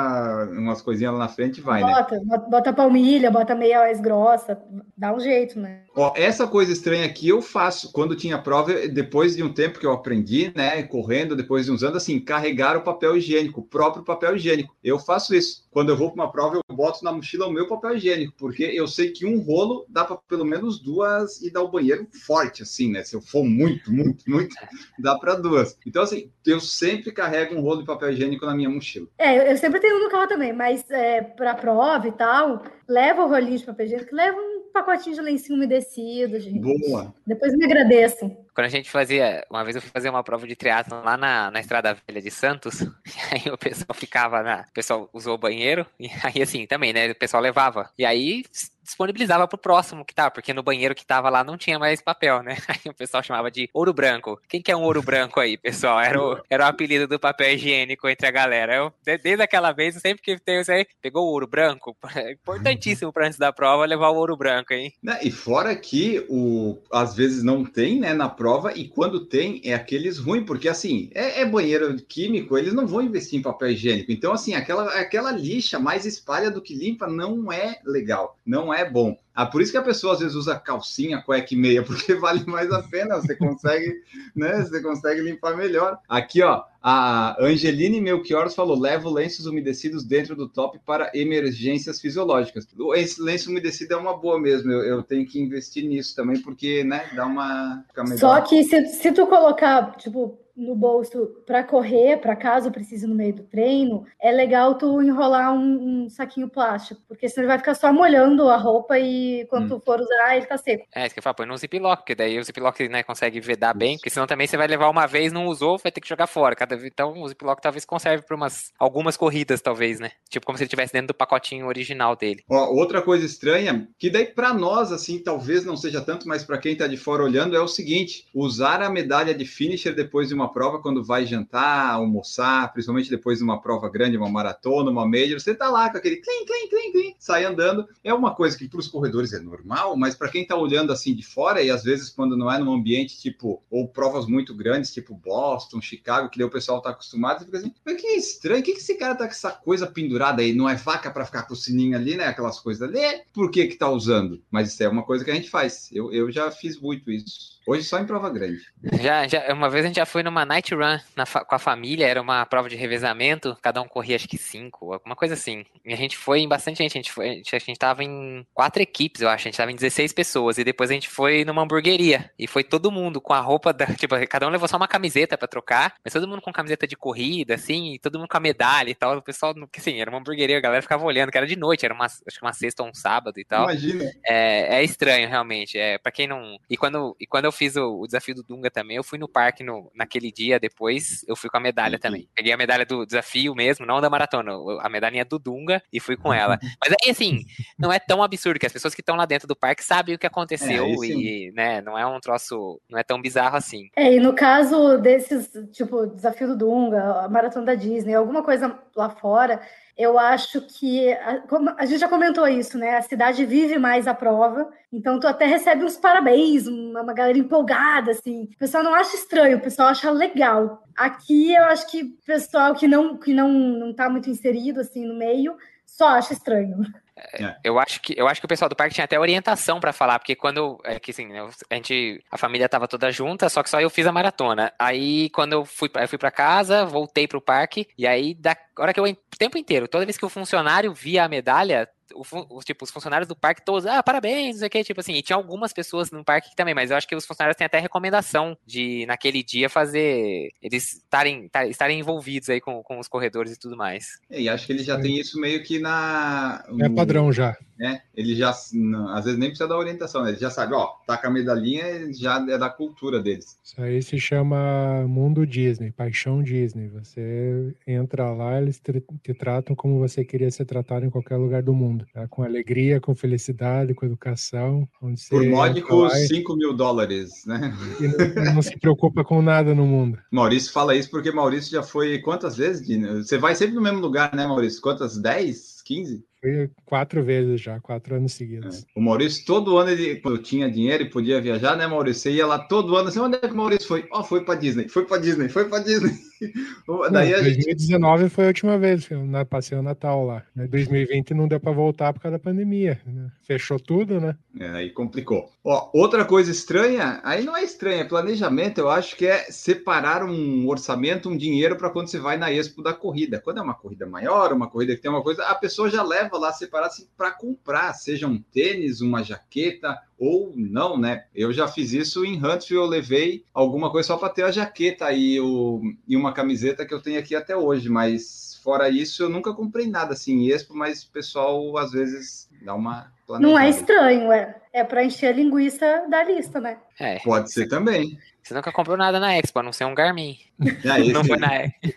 umas coisinhas lá na frente e vai, bota, né? Bota, bota palmilha, bota bota meio mais grossa, dá um jeito, né? Ó, essa coisa estranha aqui eu faço quando tinha prova, depois de um tempo que eu aprendi, né, correndo, depois de uns anos, assim, carregar o papel higiênico, o próprio papel higiênico. Eu faço isso. Quando eu vou para uma prova, eu boto na mochila o meu papel higiênico, porque eu sei que um rolo dá para pelo menos duas e dá o banheiro forte, assim, né? Se eu for muito, muito, muito, dá para duas. Então, assim, eu sempre carrego um rolo de papel higiênico na minha mochila. É, eu sempre tenho no carro também, mas é, para prova e tal, leva o rolinho de papel higiênico, leva um pacotinho de lencinho umedecido, gente. Boa. Depois me agradeçam. Quando a gente fazia, uma vez eu fui fazer uma prova de triatlo lá na, na Estrada Velha de Santos, <laughs> aí o pessoal ficava na, o pessoal usou o banheiro, e aí assim, também, né, o pessoal levava. E aí disponibilizava pro próximo que tava, porque no banheiro que tava lá não tinha mais papel, né? <laughs> Aí o pessoal chamava de ouro branco. Quem que é um ouro branco aí, pessoal? Era o, era o apelido do papel higiênico entre a galera. Eu, desde aquela vez, sempre que tem isso aí, pegou o ouro branco. É <laughs> importantíssimo para antes da prova levar o ouro branco, hein? Né, e fora que o, às vezes não tem, né, na prova, e quando tem, é aqueles ruins, porque assim, é, é banheiro químico, eles não vão investir em papel higiênico. Então, assim, aquela, aquela lixa mais espalha do que limpa não é legal. Não é bom. Ah, por isso que a pessoa às vezes usa calcinha, cueca e meia, <laughs> porque vale mais a pena, você consegue, <laughs> né? Você consegue limpar melhor. Aqui, ó, a Angeline Melchior falou: levo lenços umedecidos dentro do top para emergências fisiológicas. Esse lenço umedecido é uma boa mesmo. Eu, eu tenho que investir nisso também, porque, né, dá uma. Só que se, se tu colocar, tipo, no bolso para correr, para caso precise no meio do treino, é legal tu enrolar um, um, saquinho plástico, porque senão ele vai ficar só molhando a roupa e quando hum. tu for usar, ele tá seco. É, isso que eu falo, põe no ziplock, porque daí o ziplock né, consegue vedar bem, porque senão também você vai levar uma vez, não usou, vai ter que jogar fora. Cada... Então o ziplock talvez conserve para umas algumas corridas, talvez, né? Tipo como se ele estivesse dentro do pacotinho original dele. Ó, outra coisa estranha, que daí para nós, assim, talvez não seja tanto, mas para quem tá de fora olhando, é o seguinte: usar a medalha de finisher depois de uma prova, quando vai jantar, almoçar, principalmente depois de uma prova grande, uma maratona, uma major, você tá lá com aquele clim, clim, clim, clim, sai andando. É uma coisa que para os corredores é normal, mas para quem tá olhando assim de fora, e às vezes quando não é num ambiente tipo, ou provas muito grandes, tipo Boston, Chicago, que daí o pessoal tá acostumado, você fica assim, mas que estranho, o que, que esse cara tá com essa coisa pendurada aí? Não é vaca para ficar com o sininho ali, né? Aquelas coisas ali. Por que que tá usando? Mas isso é uma coisa que a gente faz. Eu, eu já fiz muito isso. Hoje só em prova grande. Já, já, uma vez a gente já foi numa night run na, com a família, era uma prova de revezamento, cada um corria acho que cinco, alguma coisa assim. E a gente foi em bastante gente, a gente foi, a gente, a gente tava em quatro equipes, eu acho, a gente tava em 16 pessoas, e depois a gente foi numa hamburgueria, e foi todo mundo com a roupa da, <laughs> tipo, cada um levou só uma camiseta para trocar, mas todo mundo com camiseta de corrida, assim, e todo mundo com a medalha e tal, o pessoal, que assim, era uma hamburgueria, a galera ficava olhando, que era de noite, era uma, acho que uma sexta ou um sábado e tal. Imagina. É, é estranho, realmente, é, para quem não... E quando, e quando eu fiz o, o desafio do Dunga também, eu fui no parque no, naquele dia depois, eu fui com a medalha uhum. também. Peguei a medalha do desafio mesmo, não da maratona, a medalhinha do Dunga e fui com ela. <laughs> Mas aí, assim, não é tão absurdo que as pessoas que estão lá dentro do parque sabem o que aconteceu é, e, né, não é um troço, não é tão bizarro assim. É, e no caso desses, tipo, desafio do Dunga, a maratona da Disney, alguma coisa lá fora, eu acho que a, a, gente já comentou isso, né? A cidade vive mais a prova, então tu até recebe uns parabéns, uma, uma galera empolgada, assim. O pessoal não acha estranho, o pessoal acha legal. Aqui eu acho que pessoal que não que não não tá muito inserido assim no meio só acha estranho. É. Eu acho que eu acho que o pessoal do parque tinha até orientação para falar, porque quando é que assim, a gente a família tava toda junta, só que só eu fiz a maratona. Aí quando eu fui eu fui para casa, voltei pro parque e aí da hora que eu o tempo inteiro, toda vez que o funcionário via a medalha, o, tipo, os funcionários do parque todos, ah, parabéns, não sei o que, tipo assim, e tinha algumas pessoas no parque também, mas eu acho que os funcionários têm até recomendação de, naquele dia, fazer, eles estarem, estarem envolvidos aí com, com os corredores e tudo mais. É, e acho que ele já tem isso meio que na... É padrão já. É, ele já, às vezes nem precisa da orientação, né? ele já sabe, ó, tá com a medalhinha, já é da cultura deles. Isso aí se chama Mundo Disney, Paixão Disney. Você entra lá, eles te, te tratam como você queria ser tratado em qualquer lugar do mundo. Tá? Com alegria, com felicidade, com educação. Por módicos e... 5 mil dólares, né? E não, não, se preocupa com nada no mundo. Maurício fala isso porque Maurício já foi quantas vezes? Você vai sempre no mesmo lugar, né, Maurício? Quantas? 10? 15? Foi quatro vezes já, quatro anos seguidos. É. O Maurício, todo ano, ele, quando tinha dinheiro e podia viajar, né, Maurício? Você ia lá todo ano, assim, onde é que o Maurício foi? Ó, oh, foi para Disney, foi para Disney, foi para Disney. <laughs> Daí não, 2019 gente... foi a última vez, eu passei o Natal lá. 2020 não deu para voltar por causa da pandemia. Né? Fechou tudo, né? É, aí complicou. Ó, outra coisa estranha, aí não é estranha, é planejamento, eu acho que é separar um orçamento, um dinheiro para quando você vai na Expo da corrida. Quando é uma corrida maior, uma corrida que tem uma coisa, a pessoa já leva leva lá separado assim, para comprar, seja um tênis, uma jaqueta ou não, né? Eu já fiz isso em Huntsville, eu levei alguma coisa só para ter a jaqueta e, o, e uma camiseta que eu tenho aqui até hoje, mas fora isso eu nunca comprei nada assim em Expo, mas o pessoal às vezes dá uma Não é estranho, é. É para encher a linguiça da lista, né? É. Pode ser também. Você nunca comprou nada na Expo, a não ser um Garmin. Ah, esse, <laughs> não foi na Expo.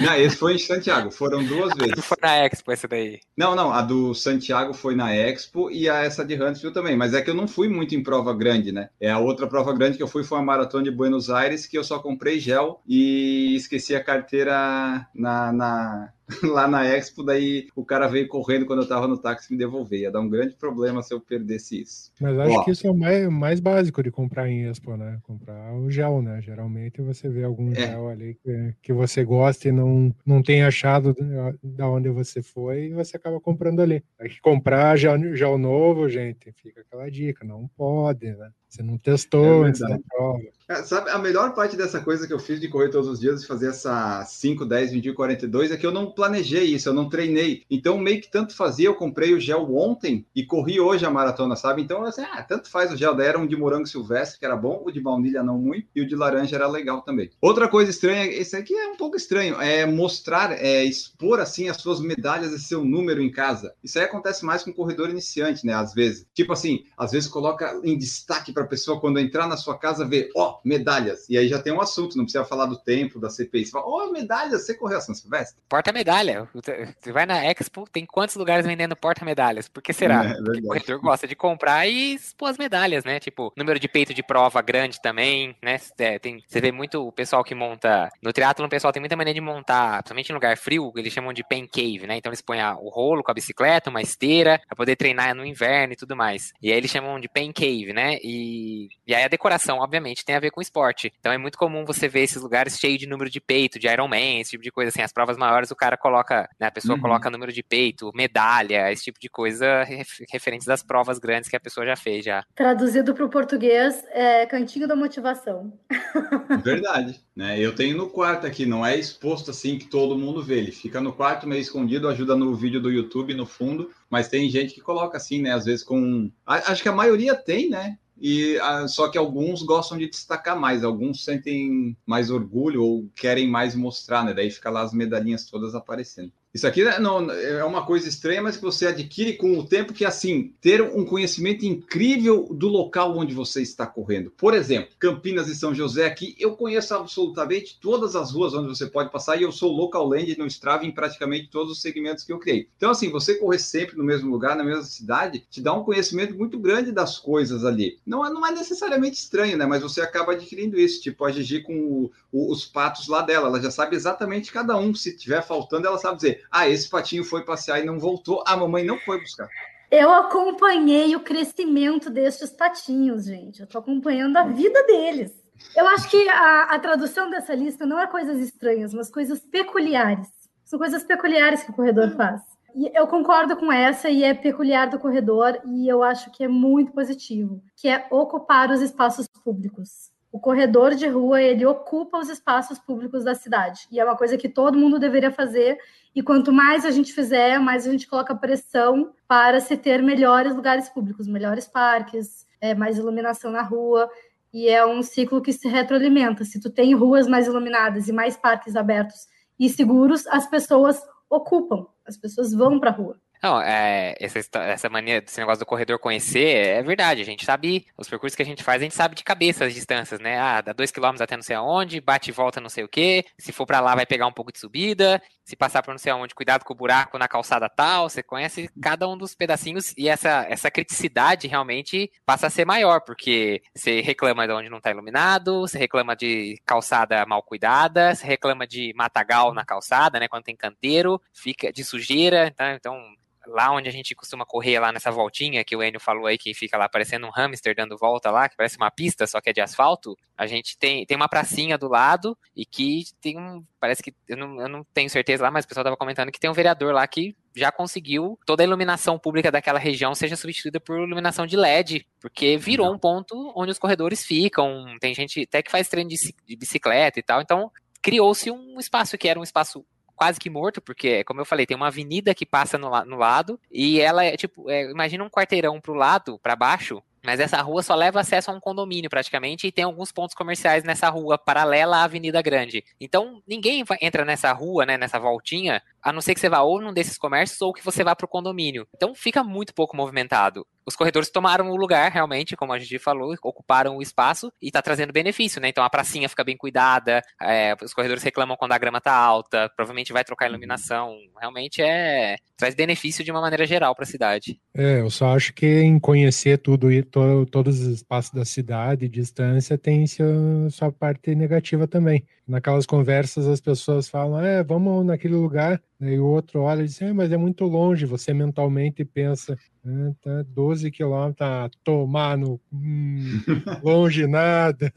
Não, esse foi em Santiago, foram duas <laughs> vezes. Não foi na Expo essa daí. Não, não, a do Santiago foi na Expo e a essa de Huntsville também, mas é que eu não fui muito em prova grande, né? É a outra prova grande que eu fui foi a Maratona de Buenos Aires, que eu só comprei gel e esqueci a carteira na, na <laughs> lá na Expo, daí o cara veio correndo quando eu tava no táxi me devolver. Ia dar um grande problema se eu perdesse isso. Mas acho Ó, que isso é o mais, mais básico de comprar em Expo, né? Comprar o gel, né? Geralmente você vê algum é. gel ali que, que você gosta e não, não tem achado da onde você foi e você acaba comprando ali. Aí comprar gel, gel novo, gente, fica aquela dica, não pode, né? Você não testou é antes da prova. É, sabe, a melhor parte dessa coisa que eu fiz de correr todos os dias e fazer essa 5, 10, 21, 42 é que eu não planejei isso, eu não treinei. Então, meio que tanto fazia, eu comprei o gel ontem e corri hoje a maratona, sabe? Então, assim, ah, tanto faz o gel. Daí era um de morango silvestre, que era bom, o de baunilha não muito, e o de laranja era legal também. Outra coisa estranha, esse aqui é um pouco estranho, é mostrar, é expor assim as suas medalhas e seu número em casa. Isso aí acontece mais com corredor iniciante, né? Às vezes. Tipo assim, às vezes coloca em destaque para a pessoa quando entrar na sua casa ver, ó, oh, medalhas. E aí já tem um assunto, não precisa falar do tempo, da CPI. Você fala, ó, oh, medalhas, você correu a São Silvestre? Porta-medalha. Você vai na Expo, tem quantos lugares vendendo porta-medalhas? Por que será? <laughs> É, Porque o corredor gosta de comprar e expor as medalhas, né? Tipo, número de peito de prova grande também, né? É, tem, você vê muito o pessoal que monta. No triatlo, o pessoal tem muita maneira de montar, principalmente em lugar frio, eles chamam de pen cave, né? Então eles põem o rolo com a bicicleta, uma esteira, para poder treinar no inverno e tudo mais. E aí eles chamam de pen cave, né? E, e aí a decoração, obviamente, tem a ver com esporte. Então é muito comum você ver esses lugares cheios de número de peito, de Ironman, esse tipo de coisa assim. As provas maiores, o cara coloca, né? A pessoa uhum. coloca número de peito, medalha, esse tipo de coisa referentes das provas grandes que a pessoa já fez já. Traduzido para o português, é cantinho da motivação. <laughs> Verdade. Né? Eu tenho no quarto aqui, não é exposto assim que todo mundo vê. Ele fica no quarto meio escondido, ajuda no vídeo do YouTube no fundo, mas tem gente que coloca assim, né? Às vezes com. Acho que a maioria tem, né? E só que alguns gostam de destacar mais, alguns sentem mais orgulho ou querem mais mostrar, né? Daí fica lá as medalhinhas todas aparecendo. Isso aqui né, não, é uma coisa estranha, mas que você adquire com o tempo, que é assim, ter um conhecimento incrível do local onde você está correndo. Por exemplo, Campinas e São José aqui, eu conheço absolutamente todas as ruas onde você pode passar e eu sou local land no Strava em praticamente todos os segmentos que eu criei. Então, assim, você correr sempre no mesmo lugar, na mesma cidade, te dá um conhecimento muito grande das coisas ali. Não, é, não é necessariamente estranho, né? Mas você acaba adquirindo isso. Tipo, a Gigi com o, o, os patos lá dela, ela já sabe exatamente cada um. Se tiver faltando, ela sabe dizer, ah, esse patinho foi passear e não voltou. A mamãe não foi buscar. Eu acompanhei o crescimento destes patinhos, gente. Eu tô acompanhando a vida deles. Eu acho que a, a tradução dessa lista não é coisas estranhas, mas coisas peculiares. São coisas peculiares que o corredor faz. E eu concordo com essa e é peculiar do corredor e eu acho que é muito positivo, que é ocupar os espaços públicos o corredor de rua ele ocupa os espaços públicos da cidade. E é uma coisa que todo mundo deveria fazer. E quanto mais a gente fizer mais a gente coloca pressão para se ter melhores lugares públicos melhores parques é, mais iluminação na rua. E é um ciclo que se retroalimenta. Se tu tem ruas mais iluminadas e mais parques abertos e seguros as pessoas ocupam as pessoas vão para a rua não, é, essa, essa mania desse negócio do corredor conhecer é verdade. A gente sabe, os percursos que a gente faz, a gente sabe de cabeça as distâncias, né? Ah, dá dois quilômetros até não sei aonde, bate e volta não sei o quê. Se for para lá, vai pegar um pouco de subida. Se passar por não sei aonde, cuidado com o buraco na calçada tal. Você conhece cada um dos pedacinhos e essa, essa criticidade realmente passa a ser maior, porque você reclama de onde não está iluminado, você reclama de calçada mal cuidada, você reclama de matagal na calçada, né? Quando tem canteiro, fica de sujeira. Tá? Então, lá onde a gente costuma correr, lá nessa voltinha que o Enio falou aí, que fica lá parecendo um hamster dando volta lá, que parece uma pista, só que é de asfalto, a gente tem, tem uma pracinha do lado e que tem um. Parece que. Eu não, eu não tenho certeza lá, mas o pessoal tava comentando que tem um vereador lá que já conseguiu toda a iluminação pública daquela região seja substituída por iluminação de LED, porque virou um ponto onde os corredores ficam. Tem gente até que faz treino de bicicleta e tal. Então, criou-se um espaço que era um espaço quase que morto, porque, como eu falei, tem uma avenida que passa no, no lado, e ela é tipo, é, imagina um quarteirão pro lado, para baixo, mas essa rua só leva acesso a um condomínio praticamente e tem alguns pontos comerciais nessa rua paralela à Avenida Grande. Então ninguém entra nessa rua, né, nessa voltinha, a não ser que você vá ou num desses comércios ou que você vá para o condomínio. Então fica muito pouco movimentado. Os corredores tomaram o lugar, realmente, como a gente falou, ocuparam o espaço e está trazendo benefício, né? Então a pracinha fica bem cuidada, é, os corredores reclamam quando a grama está alta, provavelmente vai trocar a iluminação. Realmente é traz benefício de uma maneira geral para a cidade. É, eu só acho que em conhecer tudo e to, todos os espaços da cidade, distância, tem sua parte negativa também. Naquelas conversas as pessoas falam, é, vamos naquele lugar, Aí o outro olha e diz, é, mas é muito longe. Você mentalmente pensa, ah, tá 12 quilômetros, tá, tomar no. Hum, <laughs> longe nada.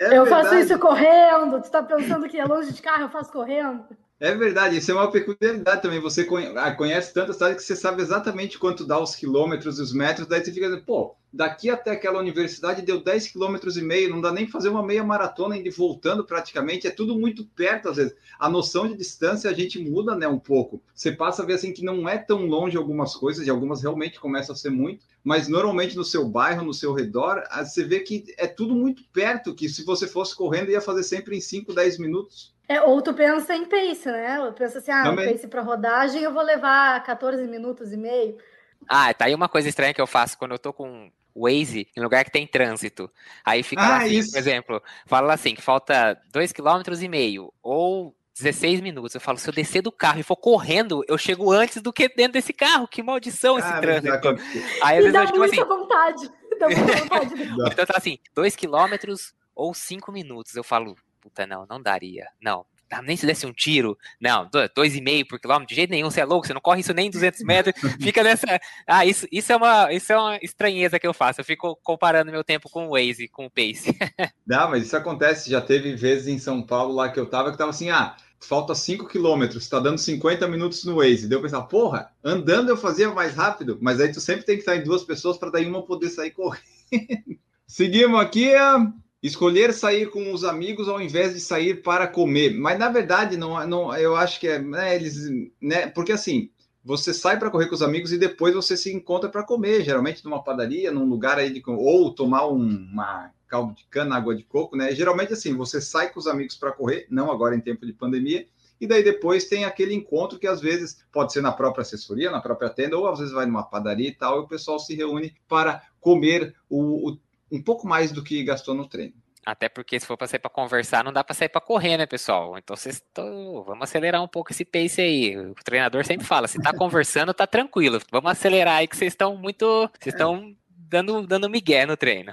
É eu faço isso correndo. Tu tá pensando que é longe de carro, eu faço correndo. É verdade, isso é uma peculiaridade também. Você ah, conhece tanta cidade que você sabe exatamente quanto dá os quilômetros e os metros, daí você fica, pô, daqui até aquela universidade deu 10 km e meio, não dá nem fazer uma meia maratona indo voltando praticamente, é tudo muito perto às vezes. A noção de distância a gente muda, né, um pouco. Você passa a ver assim que não é tão longe algumas coisas, e algumas realmente começam a ser muito, mas normalmente no seu bairro, no seu redor, você vê que é tudo muito perto, que se você fosse correndo ia fazer sempre em 5, 10 minutos. É, ou tu pensa em pace, né? Eu penso assim, ah, Também. pace para rodagem eu vou levar 14 minutos e meio. Ah, tá aí uma coisa estranha que eu faço quando eu tô com Waze em lugar que tem trânsito. Aí fica ah, assim, isso. por exemplo, fala assim, que falta 2,5 km e meio, ou 16 minutos. Eu falo, se eu descer do carro e for correndo, eu chego antes do que dentro desse carro. Que maldição esse ah, trânsito. Aí, às vezes, dá eu, tipo, muita assim, vontade. <laughs> Dá muita vontade. então tá assim, 2 km ou 5 minutos. Eu falo, puta, não, não daria. Não, nem se desse um tiro, não, dois e meio por quilômetro, de jeito nenhum, você é louco, você não corre isso nem 200 <laughs> metros, fica nessa, ah, isso, isso, é uma, isso é uma estranheza que eu faço, eu fico comparando meu tempo com o Waze, com o Pace. <laughs> Não, mas isso acontece, já teve vezes em São Paulo lá que eu tava, que tava assim, ah, falta 5 quilômetros, tá dando 50 minutos no Waze, deu pensar, porra, andando eu fazia mais rápido, mas aí tu sempre tem que estar em duas pessoas para daí uma poder sair correndo. <laughs> Seguimos aqui, escolher sair com os amigos ao invés de sair para comer. Mas na verdade, não, não eu acho que é, né, eles, né, porque assim, você sai para correr com os amigos e depois você se encontra para comer, geralmente numa padaria, num lugar aí de ou tomar um, uma caldo de cana, água de coco, né? Geralmente assim, você sai com os amigos para correr, não agora em tempo de pandemia, e daí depois tem aquele encontro que às vezes pode ser na própria assessoria, na própria tenda, ou às vezes vai numa padaria e tal, e o pessoal se reúne para comer o, o um pouco mais do que gastou no treino. Até porque se for para sair para conversar, não dá para sair para correr, né, pessoal? Então vocês tão... vamos acelerar um pouco esse pace aí. O treinador sempre fala, se tá <laughs> conversando, tá tranquilo. Vamos acelerar aí que vocês estão muito, vocês estão dando dando migué no treino.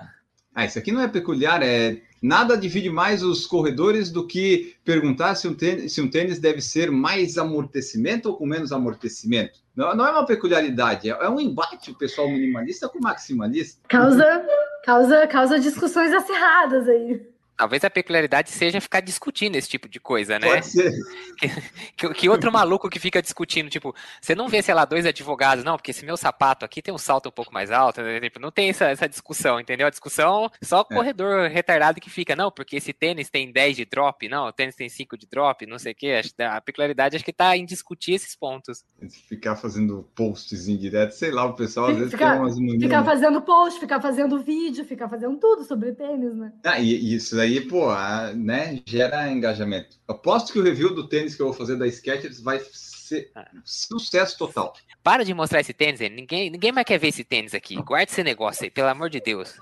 Ah, isso aqui não é peculiar, é nada divide mais os corredores do que perguntar se um tênis, se um tênis deve ser mais amortecimento ou com menos amortecimento. Não, não é uma peculiaridade, é, é um embate o pessoal minimalista com o maximalista. Causa, causa, causa discussões acirradas aí. Talvez a peculiaridade seja ficar discutindo esse tipo de coisa, né? Pode ser. Que, que, outro maluco que fica discutindo, tipo, você não vê, sei lá, dois advogados, não, porque esse meu sapato aqui tem um salto um pouco mais alto, né? tipo, não tem essa, essa discussão, entendeu? A discussão, só o é. corredor retardado que fica, não, porque esse tênis tem 10 de drop, não, o tênis tem 5 de drop, não sei o quê. A peculiaridade acho que tá em discutir esses pontos. Ficar fazendo posts indiretos, sei lá, o pessoal às vezes ficar, tem umas manias. Ficar fazendo post, ficar fazendo vídeo, ficar fazendo tudo sobre tênis, né? Ah, e isso aí pô, né, gera engajamento. Aposto que o review do tênis que eu vou fazer da Skechers vai ser ah. sucesso total. Para de mostrar esse tênis, ninguém, ninguém mais quer ver esse tênis aqui. Guarde esse negócio aí, pelo amor de Deus.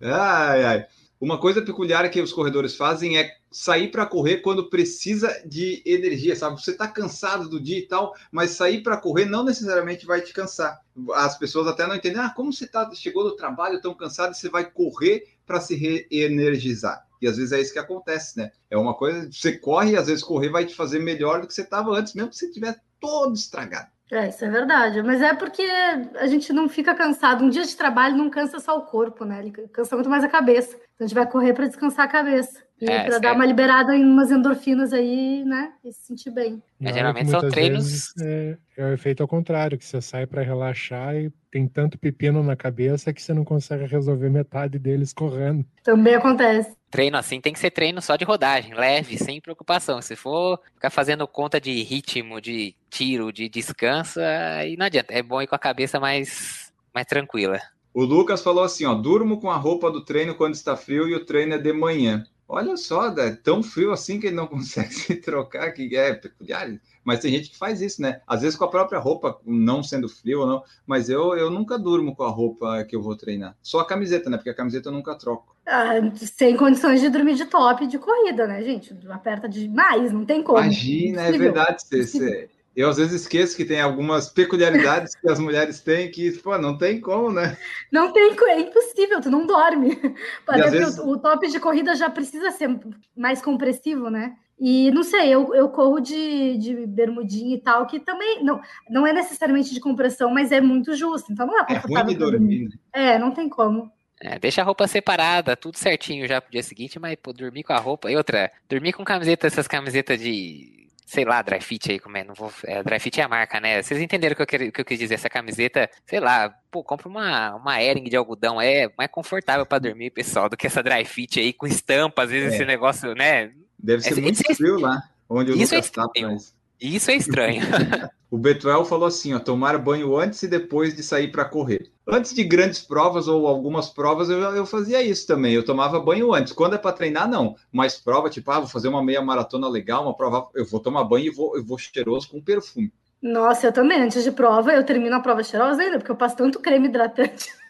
Ai, ai. Uma coisa peculiar que os corredores fazem é sair para correr quando precisa de energia, sabe? Você está cansado do dia e tal, mas sair para correr não necessariamente vai te cansar. As pessoas até não entendem, ah, como você tá, chegou do trabalho tão cansado e você vai correr para se reenergizar. E às vezes é isso que acontece, né? É uma coisa, você corre e às vezes correr vai te fazer melhor do que você estava antes, mesmo que você estiver todo estragado. É, isso é verdade. Mas é porque a gente não fica cansado. Um dia de trabalho não cansa só o corpo, né? Ele cansa muito mais a cabeça. Então a gente vai correr para descansar a cabeça. E é, para dar uma liberada em umas endorfinas aí, né? E se sentir bem. É, geralmente são treinos. É, é, o efeito ao contrário, que você sai para relaxar e tem tanto pepino na cabeça que você não consegue resolver metade deles correndo. Também acontece. Treino assim tem que ser treino só de rodagem, leve, sem preocupação. Se for ficar fazendo conta de ritmo, de tiro, de descanso, aí não adianta. É bom ir com a cabeça mais, mais tranquila. O Lucas falou assim: ó, durmo com a roupa do treino quando está frio e o treino é de manhã. Olha só, é tão frio assim que ele não <laughs> consegue se trocar, que é peculiar. Mas tem gente que faz isso, né? Às vezes com a própria roupa, não sendo frio ou não. Mas eu, eu nunca durmo com a roupa que eu vou treinar. Só a camiseta, né? Porque a camiseta eu nunca troco. Ah, sem condições de dormir de top de corrida, né, gente? Aperta demais, não tem como. Imagina, é verdade. Você, <laughs> eu às vezes esqueço que tem algumas peculiaridades que as mulheres têm que, pô, não tem como, né? Não tem, é impossível, tu não dorme. <laughs> Parece vezes... que o, o, top de corrida já precisa ser mais compressivo, né? E não sei, eu, eu corro de, de bermudinha e tal, que também não, não é necessariamente de compressão, mas é muito justo. Então não é confortável. É ruim de dormir. Né? É, não tem como. É, deixa a roupa separada, tudo certinho já pro dia seguinte, mas pô, dormir com a roupa. E outra, dormir com camiseta, essas camisetas de sei lá, dry fit aí, como é, não vou, é, dry fit é a marca, né? Vocês entenderam o que eu, quero, que eu quis dizer, essa camiseta, sei lá, pô, compra uma, uma Ering de algodão, é mais confortável para dormir, pessoal, do que essa dry fit aí com estampa, às vezes é. esse negócio, né? Deve ser é, muito frio lá, onde o isso é mas... Isso é estranho. <laughs> o Betuel falou assim, ó, tomar banho antes e depois de sair para correr. Antes de grandes provas ou algumas provas, eu, eu fazia isso também. Eu tomava banho antes. Quando é para treinar, não. Mas prova, tipo, ah, vou fazer uma meia maratona legal, uma prova, eu vou tomar banho e vou, eu vou cheiroso com perfume. Nossa, eu também. Antes de prova, eu termino a prova cheirosa ainda, porque eu passo tanto creme hidratante. <laughs>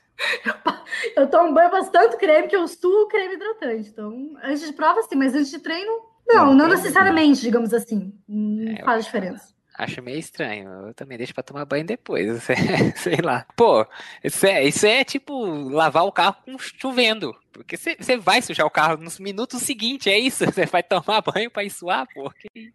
Eu, eu tomo banho, passo tanto creme que eu suo creme hidratante. Então, antes de prova, sim, mas antes de treino, não, não, não necessariamente, digamos assim. Não é, faz diferença. Acho meio estranho. Eu também deixo pra tomar banho depois. <laughs> Sei lá. Pô, isso é, isso é tipo lavar o carro com chovendo. Porque você vai sujar o carro nos minutos seguintes, é isso? <laughs> Você vai tomar banho pra ir suar, pô? Que...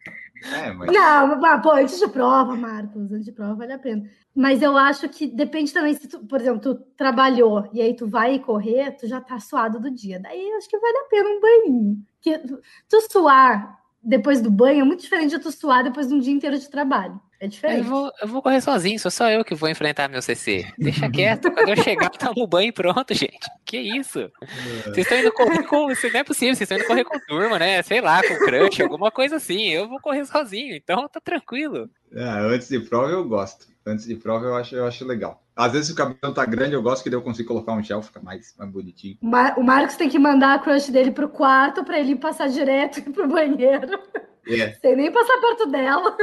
É, mas... Não, mas, pô, antes de prova, Marcos, antes de prova vale a pena. Mas eu acho que depende também se tu, por exemplo, tu trabalhou e aí tu vai correr, tu já tá suado do dia. Daí acho que vale a pena um banho. Que tu suar depois do banho é muito diferente de tu suar depois de um dia inteiro de trabalho. É diferente. Eu vou, eu vou correr sozinho, sou só eu que vou enfrentar meu CC. Deixa quieto, quando eu chegar, tomo banho e pronto, gente. Que isso? É. Vocês estão indo correr com. Isso não é possível, vocês estão indo correr com turma, né? Sei lá, com crush, alguma coisa assim. Eu vou correr sozinho, então tá tranquilo. É, antes de prova eu gosto. Antes de prova eu acho, eu acho legal. Às vezes, se o cabelo tá grande, eu gosto que eu consigo colocar um gel, fica mais, mais bonitinho. O Marcos tem que mandar a crush dele pro quarto para ele passar direto <laughs> pro banheiro. É. Sem nem passar perto dela.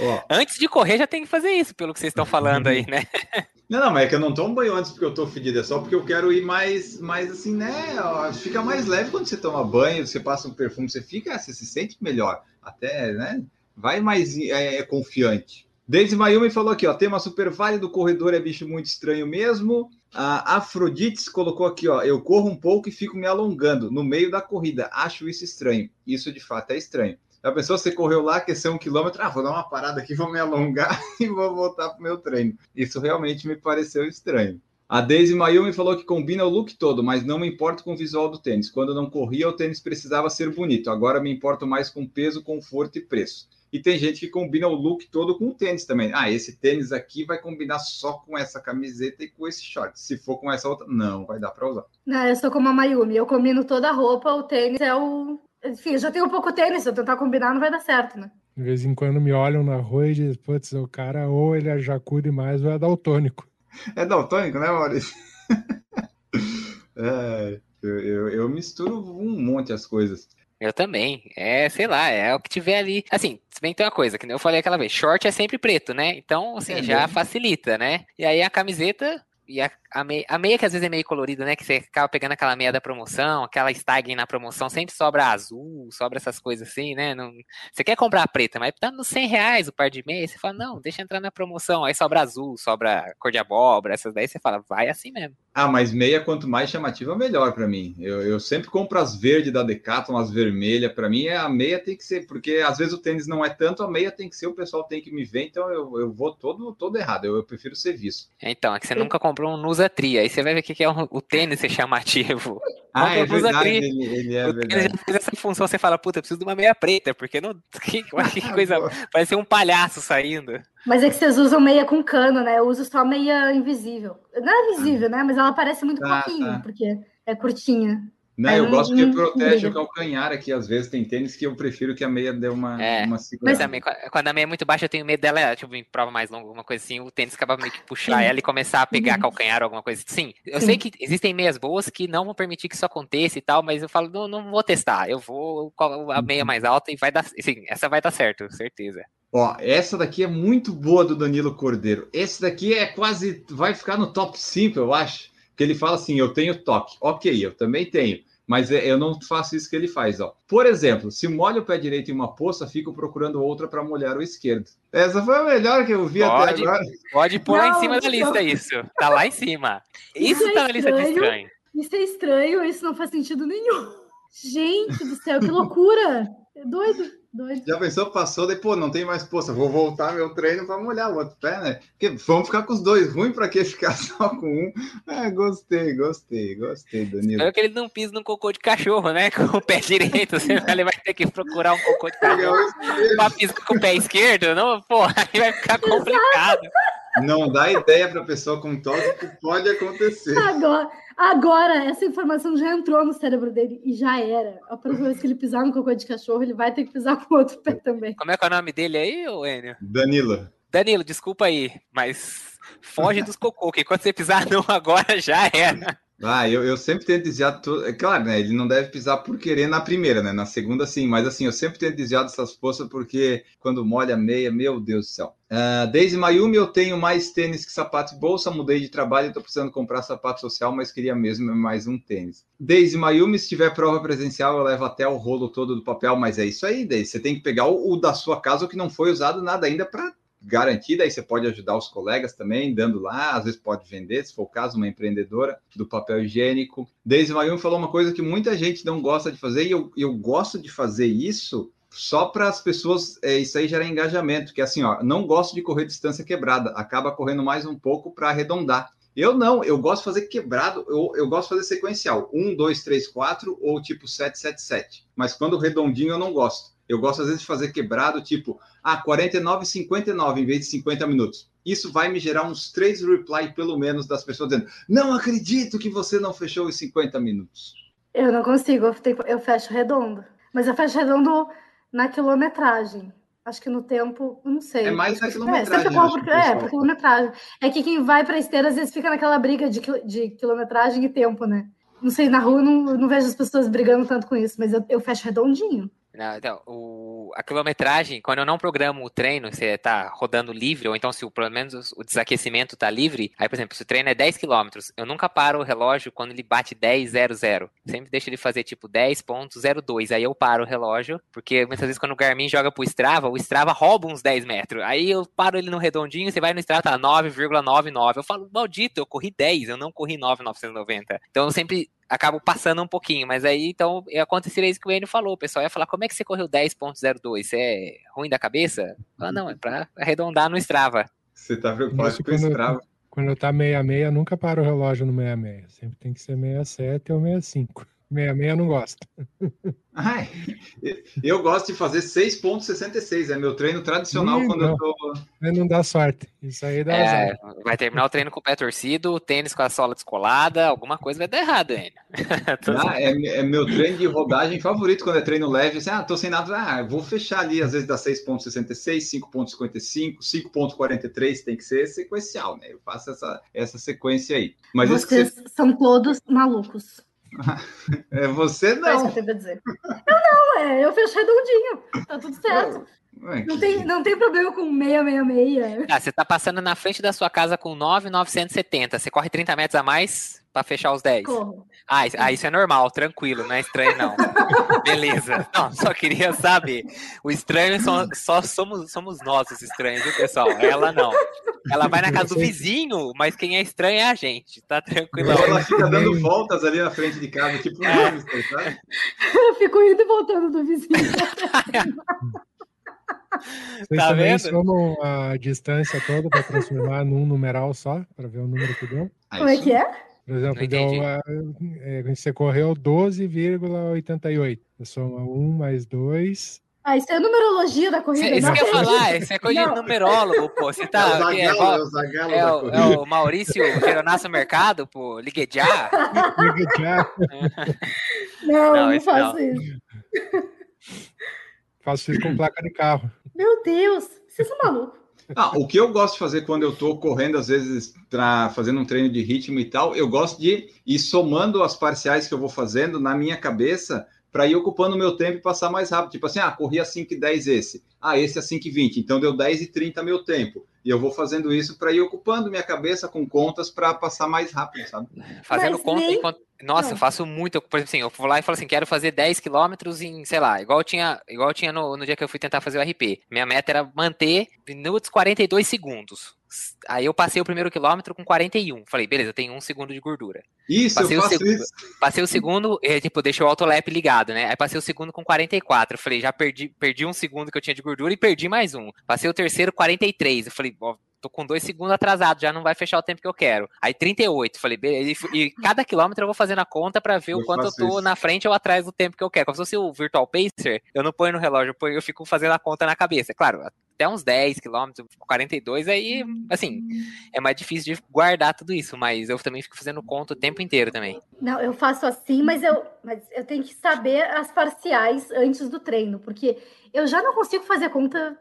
Ó. Antes de correr, já tem que fazer isso, pelo que vocês estão falando aí, né? <laughs> Não, não, mas é que eu não tomo banho antes porque eu tô fedido, é só porque eu quero ir mais, mais assim, né? Ó, fica mais leve quando você toma banho, você passa um perfume, você fica, você se sente melhor. Até, né? Vai mais é, é confiante. Daisy Mayumi falou aqui, ó, tema super válido, corredor é bicho muito estranho mesmo. A Afrodites colocou aqui, ó, eu corro um pouco e fico me alongando no meio da corrida. Acho isso estranho. Isso de fato é estranho. A pessoa você correu lá, aqueceu um quilômetro, ah, vou dar uma parada aqui, vou me alongar <laughs> e vou voltar para o meu treino. Isso realmente me pareceu estranho. A Daisy Mayumi falou que combina o look todo, mas não me importo com o visual do tênis. Quando não corria, o tênis precisava ser bonito. Agora me importo mais com peso, conforto e preço. E tem gente que combina o look todo com o tênis também. Ah, esse tênis aqui vai combinar só com essa camiseta e com esse short. Se for com essa outra, não vai dar para usar. Não, eu sou como a Mayumi, eu combino toda a roupa, o tênis é o. Enfim, eu já tenho um pouco tênis, se eu tentar combinar, não vai dar certo, né? De vez em quando me olham na rua e dizem, putz, o cara ou ele é jacu demais ou é daltônico. É daltônico, né, Maurício? <laughs> é, eu, eu, eu misturo um monte as coisas. Eu também. É, sei lá, é o que tiver ali. Assim, se bem que tem uma coisa, que eu falei aquela vez, short é sempre preto, né? Então, assim, é já facilita, né? E aí a camiseta e a, a, meia, a meia que às vezes é meio colorida, né? Que você acaba pegando aquela meia da promoção, aquela stag na promoção, sempre sobra azul, sobra essas coisas assim, né? Não, você quer comprar a preta, mas tá nos 100 reais o par de meia, você fala, não, deixa entrar na promoção. Aí sobra azul, sobra cor de abóbora, essas daí você fala, vai assim mesmo. Ah, mas meia, quanto mais chamativa, melhor para mim. Eu, eu sempre compro as verdes da Decathlon, as vermelhas. Para mim, a meia tem que ser, porque às vezes o tênis não é tanto, a meia tem que ser, o pessoal tem que me ver, então eu, eu vou todo, todo errado. Eu, eu prefiro serviço. Então, é que você nunca comprou um Nusa Tri, aí você vai ver o que é o, o tênis ser chamativo. <laughs> Ah, é verdade, ele, ele, é o verdade. já fez essa função, você fala, puta, eu preciso de uma meia preta, porque não. <laughs> Que, que <laughs> coisa. Parece um palhaço saindo. Mas é que vocês usam meia com cano, né? Eu uso só meia invisível. Não é visível, né? Mas ela parece muito ah, pouquinho, tá. porque é curtinha. Não, eu não, gosto que protege o calcanhar aqui. Às vezes tem tênis que eu prefiro que a meia dê uma, é, uma Mas também, quando a meia é muito baixa, eu tenho medo dela, tipo, em prova mais longa, alguma coisa assim, o tênis acaba meio que puxar Sim. ela e começar a pegar uhum. calcanhar, alguma coisa assim. Sim, eu Sim. sei que existem meias boas que não vão permitir que isso aconteça e tal, mas eu falo, não, não vou testar. Eu vou com a meia uhum. mais alta e vai dar. Sim, essa vai dar certo, certeza. Ó, essa daqui é muito boa do Danilo Cordeiro. Esse daqui é quase. Vai ficar no top 5, eu acho. Que ele fala assim: eu tenho toque. Ok, eu também tenho mas é, eu não faço isso que ele faz. Ó. Por exemplo, se molho o pé direito em uma poça, fico procurando outra para molhar o esquerdo. Essa foi a melhor que eu vi pode, até agora. Pode pôr lá em cima da lista isso. Tá lá em cima. Isso, isso é tá na lista de estranho. Isso é estranho, isso não faz sentido nenhum. <laughs> Gente do céu, que loucura! É doido. Doido. Já pensou, passou, daí, pô, não tem mais poça, vou voltar meu treino para molhar o outro pé, né? Porque vamos ficar com os dois, ruim para que <laughs> ficar só com um. É, gostei, gostei, gostei, Danilo. Espero que ele não pise num cocô de cachorro, né? <laughs> Com o pé direito, <laughs> ele vai ter que procurar um cocô de cachorro pra pisar com o pé esquerdo, não? Pô, aí vai ficar complicado. Não dá ideia para a pessoa com tosse que pode acontecer. Agora, agora, essa informação já entrou no cérebro dele e já era. A próxima vez que ele pisar no cocô de cachorro, ele vai ter que pisar com o outro pé também. Como é que é o nome dele aí, Enio? Danilo. Danilo, desculpa aí, mas foge dos cocô, que quando você pisar <laughs> não agora já era. Ah, eu, eu sempre tento desviar tudo. É claro, né? Ele não deve pisar por querer na primeira, né? Na segunda, sim. Mas assim, eu sempre tento desviar dessas poças porque quando molha a meia, meu Deus do céu. Uh, desde Mayumi eu tenho mais tênis que sapato e bolsa. Mudei de trabalho e tô precisando comprar sapato social, mas queria mesmo mais um tênis. Desde Mayumi, se tiver prova presencial, eu levo até o rolo todo do papel, mas é isso aí, Desde. Você tem que pegar o, o da sua casa, o que não foi usado nada ainda para garantida, aí você pode ajudar os colegas também, dando lá, às vezes pode vender, se for o caso, uma empreendedora do papel higiênico. Deise Mayumi falou uma coisa que muita gente não gosta de fazer, e eu, eu gosto de fazer isso só para as pessoas, é, isso aí gera engajamento, que é assim, ó, não gosto de correr distância quebrada, acaba correndo mais um pouco para arredondar. Eu não, eu gosto de fazer quebrado, eu, eu gosto de fazer sequencial, 1, 2, 3, 4 ou tipo 7, 7, 7. Mas quando redondinho eu não gosto. Eu gosto às vezes de fazer quebrado, tipo, ah, 49 59 em vez de 50 minutos. Isso vai me gerar uns três reply, pelo menos, das pessoas dizendo: Não acredito que você não fechou os 50 minutos. Eu não consigo, eu fecho redondo. Mas eu fecho redondo na quilometragem. Acho que no tempo, não sei. É mais na é, quilometragem. É, porque, é, por quilometragem. É que quem vai para esteira às vezes fica naquela briga de, de quilometragem e tempo, né? Não sei, na rua eu não, não vejo as pessoas brigando tanto com isso, mas eu, eu fecho redondinho. Então, o, a quilometragem, quando eu não programo o treino, você está rodando livre, ou então se o, pelo menos o desaquecimento está livre, aí, por exemplo, se o treino é 10 km, eu nunca paro o relógio quando ele bate 10.00. Sempre deixo ele fazer tipo 10.02. Aí eu paro o relógio, porque muitas vezes quando o Garmin joga pro Strava, o Strava rouba uns 10 metros. Aí eu paro ele no redondinho, você vai no Strava, tá 9,99. Eu falo, maldito, eu corri 10, eu não corri 9,990. Então eu sempre acabo passando um pouquinho, mas aí então aconteceria isso que o Enio falou, o pessoal ia falar, como é que você correu 10.02? Você é ruim da cabeça? Ah, não, é pra arredondar no Strava. Você tá preocupado com o Strava. Quando tá 66, nunca para o relógio no 66. Sempre tem que ser 67 ou 65. 66 eu não gosto. Ai, eu gosto de fazer 6,66. É meu treino tradicional Ih, quando não. eu tô. Não dá sorte. Isso aí dá é, Vai terminar o treino com o pé torcido, tênis com a sola descolada, alguma coisa vai dar errado, hein? <laughs> ah, é, é, meu treino de rodagem favorito quando é treino leve. Assim, ah, tô sem nada. Ah, vou fechar ali, às vezes dá 6,66, 5,55, 5,43 tem que ser sequencial, né? Eu faço essa, essa sequência aí. Mas Vocês você... são todos malucos. É você não. É isso que eu dizer. Eu não, é, eu fecho redondinho. Tá tudo certo. Ué, não, tem, não tem problema com 666. Ah, você tá passando na frente da sua casa com 9,970. Você corre 30 metros a mais para fechar os 10. Corro. Ah, ah, isso é normal, tranquilo, não é estranho, não. <laughs> Beleza. Não, só queria saber. O estranho só, só somos, somos nós os estranhos, viu, pessoal? Ela não. Ela vai na casa do vizinho, mas quem é estranho é a gente, tá tranquilo. Ela fica dando voltas ali na frente de casa, tipo um é. hamster, sabe? <laughs> Eu fico indo e voltando do vizinho. <laughs> Vocês tá também vendo? somam a distância toda para transformar num numeral só, para ver o número que deu? Como é que é? Por exemplo, deu, é, você correu 12,88. Você soma 1 mais 2. Ah, isso é numerologia da corrida. Isso que eu ia falar, isso é coisa não. de numerólogo, pô. Você tá. É o, Zagalo, é, é, o, é, o, é o Maurício Geronasso Mercado, pô. Liguejar. Não, não, não faço não. isso. Faço isso com placa de carro. Meu Deus, vocês são malucos. Ah, o que eu gosto de fazer quando eu estou correndo, às vezes, para fazendo um treino de ritmo e tal, eu gosto de ir somando as parciais que eu vou fazendo na minha cabeça para ir ocupando o meu tempo e passar mais rápido. Tipo assim, ah, corri a 5 e 10 esse. Ah, esse é 5 e 20. Então deu 10 e 30 meu tempo. E eu vou fazendo isso para ir ocupando minha cabeça com contas para passar mais rápido, sabe? Fazendo Mas conta nem... enquanto. Nossa, eu faço muito. Por exemplo, assim, eu vou lá e falo assim: quero fazer 10 quilômetros em, sei lá, igual tinha, igual tinha no, no dia que eu fui tentar fazer o RP. Minha meta era manter minutos 42 segundos. Aí eu passei o primeiro quilômetro com 41. Falei, beleza, eu tenho um segundo de gordura. Isso, passei eu o faço segundo, isso. Passei o segundo, e, tipo, deixei o autolap ligado, né? Aí passei o segundo com 44. Eu falei, já perdi, perdi um segundo que eu tinha de gordura e perdi mais um. Passei o terceiro, 43. Eu falei, ó, tô com dois segundos atrasado, já não vai fechar o tempo que eu quero. Aí 38, falei, beleza. E, e cada quilômetro eu vou fazendo a conta pra ver Eu o quanto eu tô isso. na frente ou atrás do tempo que eu quero. Como se fosse o Virtual Pacer, eu não ponho no relógio, eu, ponho, eu fico fazendo a conta na cabeça. Claro, até uns 10 quilômetros, 42, aí, assim, é mais difícil de guardar tudo isso, mas eu também fico fazendo conta o tempo inteiro também. Não, eu faço assim, mas eu, mas eu tenho que saber as parciais antes do treino, porque eu já não consigo fazer conta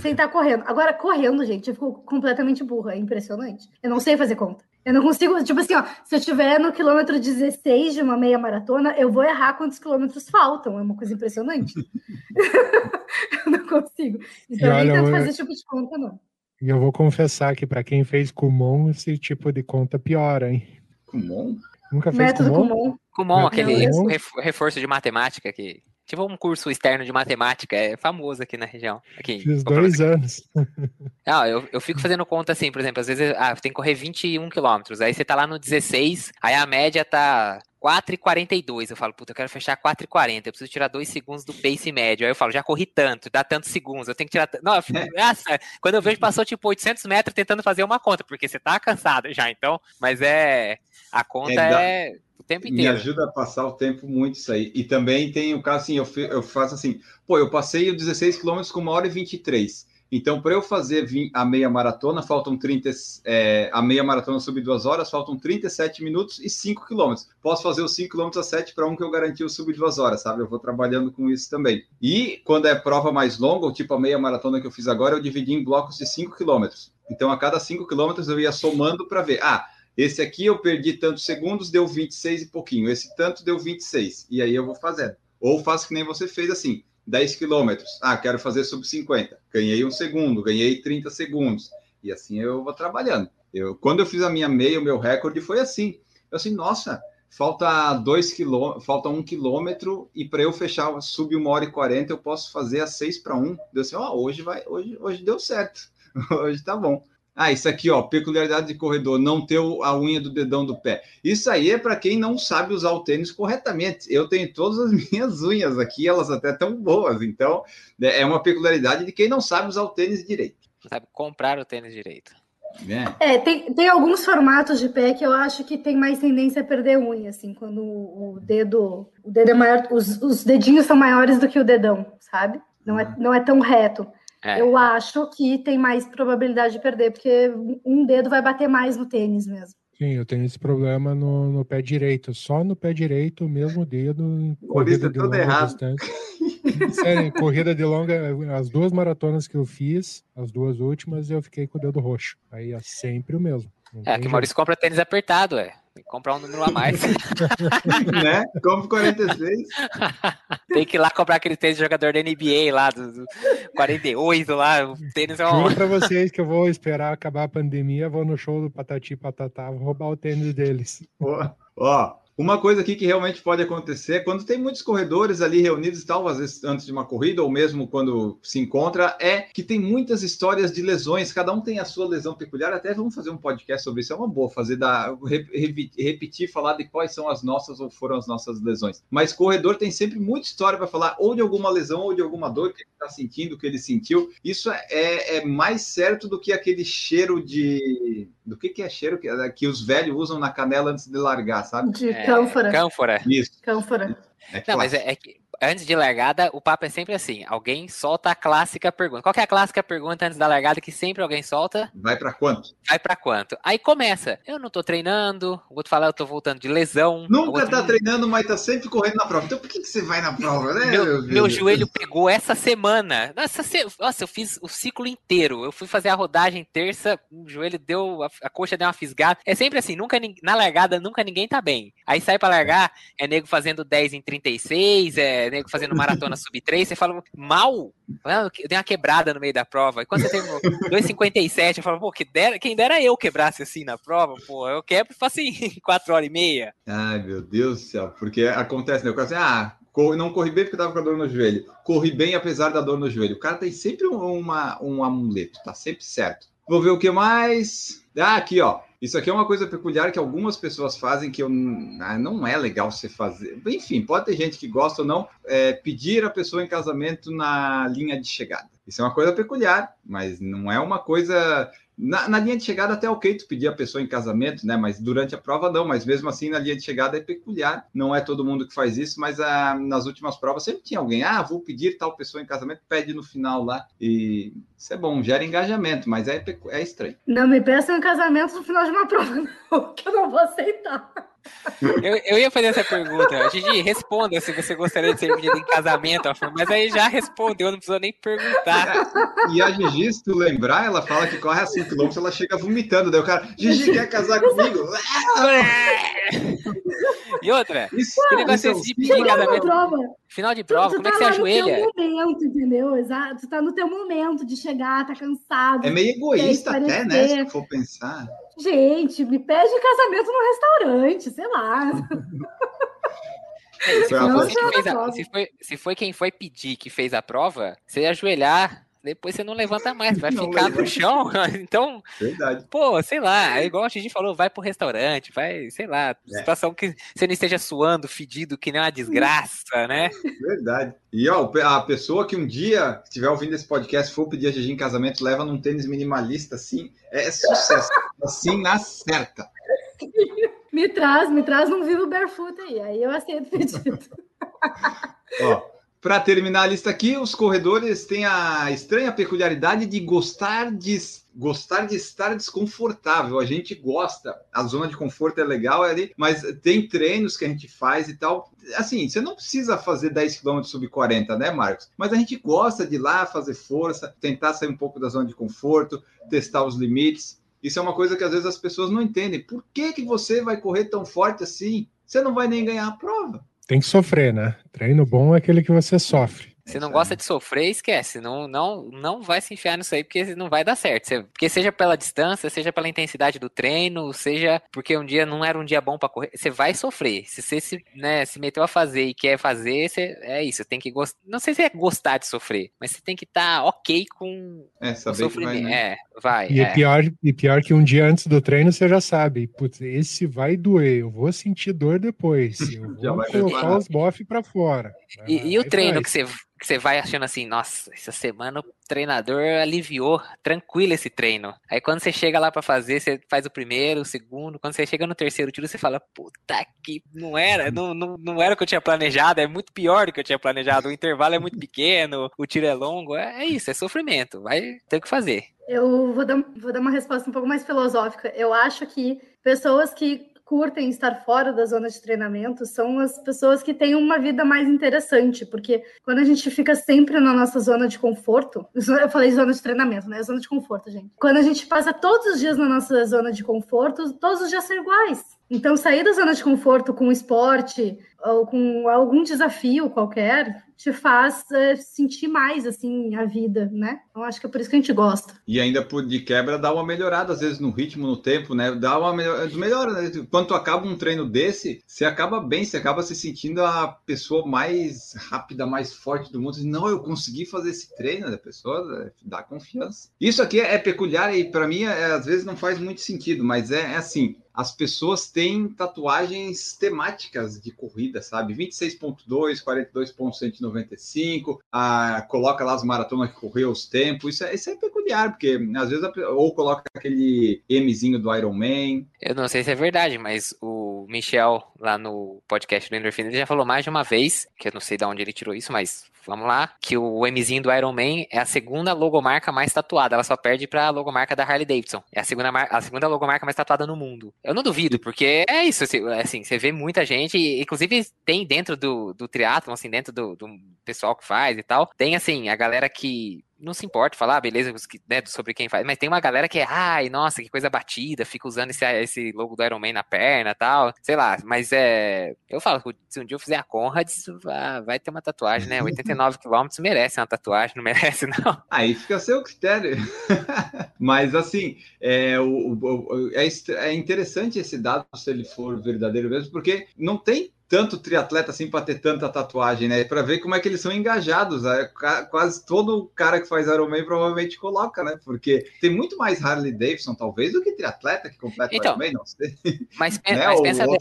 sem estar correndo. Agora, correndo, gente, eu fico completamente burra, é impressionante. Eu não sei fazer conta. Eu não consigo, tipo assim, ó, se eu estiver no quilômetro 16 de uma meia maratona, eu vou errar quantos quilômetros faltam. É uma coisa impressionante. <laughs> eu não consigo. Então, eu nem tento fazer esse tipo de conta, não. E eu vou confessar que para quem fez Kumon, esse tipo de conta piora, hein? Kumon? Nunca fez Método Kumon? comum. Kumon, Não, aquele ref- reforço de matemática que. Tipo um curso externo de matemática, é famoso aqui na região. Aqui, Fiz dois anos. Não, <laughs> eu, eu fico fazendo conta assim, por exemplo, às vezes ah, tem que correr 21 quilômetros, aí você tá lá no 16, aí a média tá 4,42. Eu falo, puta, eu quero fechar 4,40, eu preciso tirar 2 segundos do pace médio. Aí eu falo, já corri tanto, dá tantos segundos, eu tenho que tirar. Não, eu fico, <laughs> nossa, quando eu vejo, passou tipo 800 metros tentando fazer uma conta, porque você tá cansado já, então, mas é. A conta É, dá- é, o tempo Me inteiro. ajuda a passar o tempo muito isso aí. E também tem o caso assim, eu, eu faço assim, pô, eu passei os 16 quilômetros com uma hora e 23. Então, para eu fazer a meia maratona, faltam 30, é, a meia maratona sub duas horas, faltam 37 minutos e 5 quilômetros. Posso fazer os 5 quilômetros a 7 para um que eu garanti o sub duas horas, sabe? Eu vou trabalhando com isso também. E quando é prova mais longa, tipo a meia maratona que eu fiz agora, eu dividi em blocos de 5 quilômetros. Então, a cada 5 quilômetros eu ia somando para ver, ah, esse aqui eu perdi tantos segundos, deu 26 e pouquinho. Esse tanto deu 26. E aí eu vou fazendo. Ou faço que nem você fez assim, 10 quilômetros. Ah, quero fazer sub 50. Ganhei um segundo, ganhei 30 segundos. E assim eu vou trabalhando. Eu, quando eu fiz a minha meia, o meu recorde foi assim. Eu assim, nossa, falta dois quilômetros, falta um quilômetro e para eu fechar sub 1 hora e 40 eu posso fazer a 6 para 1. Deu assim, ó, hoje vai, hoje, hoje deu certo. <laughs> hoje tá bom. Ah, isso aqui, ó, peculiaridade de corredor, não ter a unha do dedão do pé. Isso aí é para quem não sabe usar o tênis corretamente. Eu tenho todas as <laughs> minhas unhas aqui, elas até tão boas. Então, é uma peculiaridade de quem não sabe usar o tênis direito. Não sabe comprar o tênis direito. Né? É, tem, tem alguns formatos de pé que eu acho que tem mais tendência a perder unha, assim, quando o o dedo, o dedo é maior, os, os dedinhos são maiores do que o dedão, sabe? Não é, não é tão reto. É. Eu acho que tem mais probabilidade de perder, porque um dedo vai bater mais no tênis mesmo. Sim, eu tenho esse problema no, no pé direito. Só no pé direito, o mesmo dedo corrida de tudo longa errado. distância. <laughs> Sério, em corrida de longa, as duas maratonas que eu fiz, as duas últimas, eu fiquei com o dedo roxo. Aí é sempre o mesmo. Não É, que o. Maurício compra tênis apertado, é. Tem que comprar um número a mais. <laughs> né? Como 46. <laughs> Tem que ir lá comprar aquele tênis de jogador da NBA lá, do, do 48 lá. O tênis é um. Juro pra vocês que eu vou esperar acabar a pandemia, vou no show do Patati e Patatá, vou roubar o tênis deles. Ó, ó, uma coisa aqui que realmente pode acontecer é quando tem muitos corredores ali reunidos e tal, às vezes antes de uma corrida ou mesmo quando se encontra, é que tem muitas histórias de lesões, cada um tem a sua lesão peculiar, até vamos fazer um podcast sobre isso, é uma boa fazer da re- re- repetir, falar de quais são as nossas ou foram as nossas lesões. Mas corredor tem sempre muita história para falar ou de alguma lesão ou de alguma dor que ele está sentindo, que ele sentiu. Isso é, é, é mais certo do que aquele cheiro de do que, que é cheiro que, que os velhos usam na canela antes de largar, sabe? De É, cânfora. Cânfora. Isso. Cânfora. É Não, mas é, é que antes de largada, o papo é sempre assim: alguém solta a clássica pergunta. Qual é a clássica pergunta antes da largada que sempre alguém solta? Vai para quanto? Vai pra quanto? Aí começa. Eu não tô treinando. O outro fala, eu tô voltando de lesão. Nunca outro, tá treinando, mas tá sempre correndo na prova. Então por que, que você vai na prova, né? Meu, meu meu joelho pegou essa semana. Nossa, se- nossa, eu fiz o ciclo inteiro. Eu fui fazer a rodagem terça, o joelho deu, a, a coxa deu uma fisgada. É sempre assim, nunca na largada nunca ninguém tá bem. Aí sai pra largar, é nego fazendo 10 em 36, é nego fazendo maratona sub 3, você fala, mal? Eu dei uma quebrada no meio da prova. E quando você terminou 2,57, eu falo, pô, que dera, quem dera eu quebrasse assim na prova, pô, eu quebro e faço em <laughs> 4 horas e meia. Ai, meu Deus do céu. Porque acontece, né? Cara assim, ah, não corri bem porque tava com a dor no joelho. Corri bem apesar da dor no joelho. O cara tem sempre um- uma, um amuleto, tá sempre certo. Vou ver o que mais. Ah, aqui, ó. Isso aqui é uma coisa peculiar que algumas pessoas fazem que eu, ah, não é legal você fazer. Enfim, pode ter gente que gosta ou não, é pedir a pessoa em casamento na linha de chegada. Isso é uma coisa peculiar, mas não é uma coisa na, na, linha de chegada até ok tu pedir a pessoa em casamento, né? Mas durante a prova não, mas mesmo assim na linha de chegada é peculiar. Não é todo mundo que faz isso, mas ah, nas últimas provas sempre tinha alguém, ah, vou pedir tal pessoa em casamento, pede no final lá. E isso é bom, gera engajamento, mas é, é estranho. Não me peçam em casamento no final de uma prova, <laughs> não, que eu não vou aceitar. Eu, eu, ia fazer essa pergunta. Gigi, responda se você gostaria de ser pedido em casamento. Mas aí já respondeu, não precisou nem perguntar. E a Gigi, se tu lembrar, ela fala que corre a 5 km, ela chega vomitando. Daí o cara, Gigi, quer casar comigo? <laughs> e outra, isso, que negócio isso, é em casamento? Prova. Final de prova, tu, tu como tá é que você ajoelha? No teu momento, entendeu? Exato. Tu tá no teu momento de chegar, tá cansado. É meio egoísta até, né? Se for pensar. Gente, me pede casamento no restaurante, sei lá. Se, a, se, foi, se foi quem foi pedir que fez a prova, você ia ajoelhar, depois você não levanta mais, vai <laughs> não ficar levanta. no chão. <laughs> Então, Verdade. pô, sei lá, é igual a gente falou, vai pro restaurante, vai, sei lá, é. situação que você não esteja suando, fedido, que nem uma desgraça, né? Verdade. E ó, a pessoa que um dia estiver ouvindo esse podcast for pedir a Gigi em casamento, leva num tênis minimalista, assim, é sucesso. <laughs> assim, na certa. Me traz, me traz num vivo barefoot aí, aí eu aceito o pedido. ó, para terminar a lista aqui, os corredores têm a estranha peculiaridade de gostar de gostar de estar desconfortável. A gente gosta, a zona de conforto é legal ali, mas tem treinos que a gente faz e tal. Assim, você não precisa fazer 10 km sub 40, né, Marcos? Mas a gente gosta de ir lá fazer força, tentar sair um pouco da zona de conforto, testar os limites. Isso é uma coisa que às vezes as pessoas não entendem. Por que, que você vai correr tão forte assim? Você não vai nem ganhar a prova. Tem que sofrer, né? Treino bom é aquele que você sofre. Se não gosta de sofrer, esquece. Não, não, não vai se enfiar nisso aí, porque não vai dar certo. Porque seja pela distância, seja pela intensidade do treino, seja porque um dia não era um dia bom para correr, você vai sofrer. Se você se, né, se meteu a fazer e quer fazer, você, é isso. Tem que gostar. Não sei se é gostar de sofrer, mas você tem que estar tá ok com é, o sofrimento. Vai, né? É, vai. E é. é. pior, e pior que um dia antes do treino você já sabe, putz, esse vai doer, eu vou sentir dor depois. <laughs> Eu vou colocar os bofs para fora. E, e o treino que você que você vai achando assim, nossa, essa semana o treinador aliviou, tranquilo esse treino. Aí quando você chega lá para fazer, você faz o primeiro, o segundo, quando você chega no terceiro tiro, você fala, puta que não era, não, não, não era o que eu tinha planejado, é muito pior do que eu tinha planejado, o intervalo é muito pequeno, o tiro é longo, é, é isso, é sofrimento, vai ter o que fazer. Eu vou dar, vou dar uma resposta um pouco mais filosófica. Eu acho que pessoas que curtem estar fora da zona de treinamento são as pessoas que têm uma vida mais interessante, porque quando a gente fica sempre na nossa zona de conforto, <laughs> eu falei zona de treinamento, né? Zona de conforto, gente. Quando a gente passa todos os dias na nossa zona de conforto, todos os dias são iguais. Então, sair da zona de conforto com esporte ou com algum desafio qualquer te faz é, sentir mais assim a vida, né? Então acho que é por isso que a gente gosta. E ainda por de quebra dá uma melhorada às vezes no ritmo, no tempo, né? Dá uma melhor... melhora, né? Quando tu acaba um treino desse, você acaba bem, você acaba se sentindo a pessoa mais rápida, mais forte do mundo. Não, eu consegui fazer esse treino, a pessoa é, dá confiança. Isso aqui é peculiar e para mim é, às vezes não faz muito sentido, mas é, é assim, as pessoas têm tatuagens temáticas de corrida, sabe? 26.2, 42.195, ah, coloca lá as maratonas que correu os tempos. Isso é, isso é peculiar, porque às vezes ou coloca aquele Mzinho do Iron Man. Eu não sei se é verdade, mas o Michel lá no podcast do Endorfina ele já falou mais de uma vez, que eu não sei de onde ele tirou isso, mas vamos lá, que o Mzinho do Iron Man é a segunda logomarca mais tatuada, ela só perde para a logomarca da Harley Davidson. É a segunda, a segunda logomarca mais tatuada no mundo. Eu não duvido, porque é isso, assim, assim você vê muita gente, inclusive tem dentro do, do triatlon, assim, dentro do, do pessoal que faz e tal, tem assim, a galera que não se importa falar, ah, beleza, né, sobre quem faz, mas tem uma galera que é, ai, nossa, que coisa batida, fica usando esse, esse logo do Iron Man na perna tal, sei lá, mas é, eu falo, se um dia eu fizer a Conrad, vai ter uma tatuagem, né, 89 <laughs> quilômetros merece uma tatuagem, não merece não. Aí fica seu critério, <laughs> mas assim, é, o, o, é, é interessante esse dado, se ele for verdadeiro mesmo, porque não tem tanto triatleta assim para ter tanta tatuagem, né? Para ver como é que eles são engajados. Né? Quase todo cara que faz Ironman provavelmente coloca, né? Porque tem muito mais Harley Davidson, talvez, do que triatleta que completa então, Ironman, não sei. Mas, <laughs> né? mas pensa bem,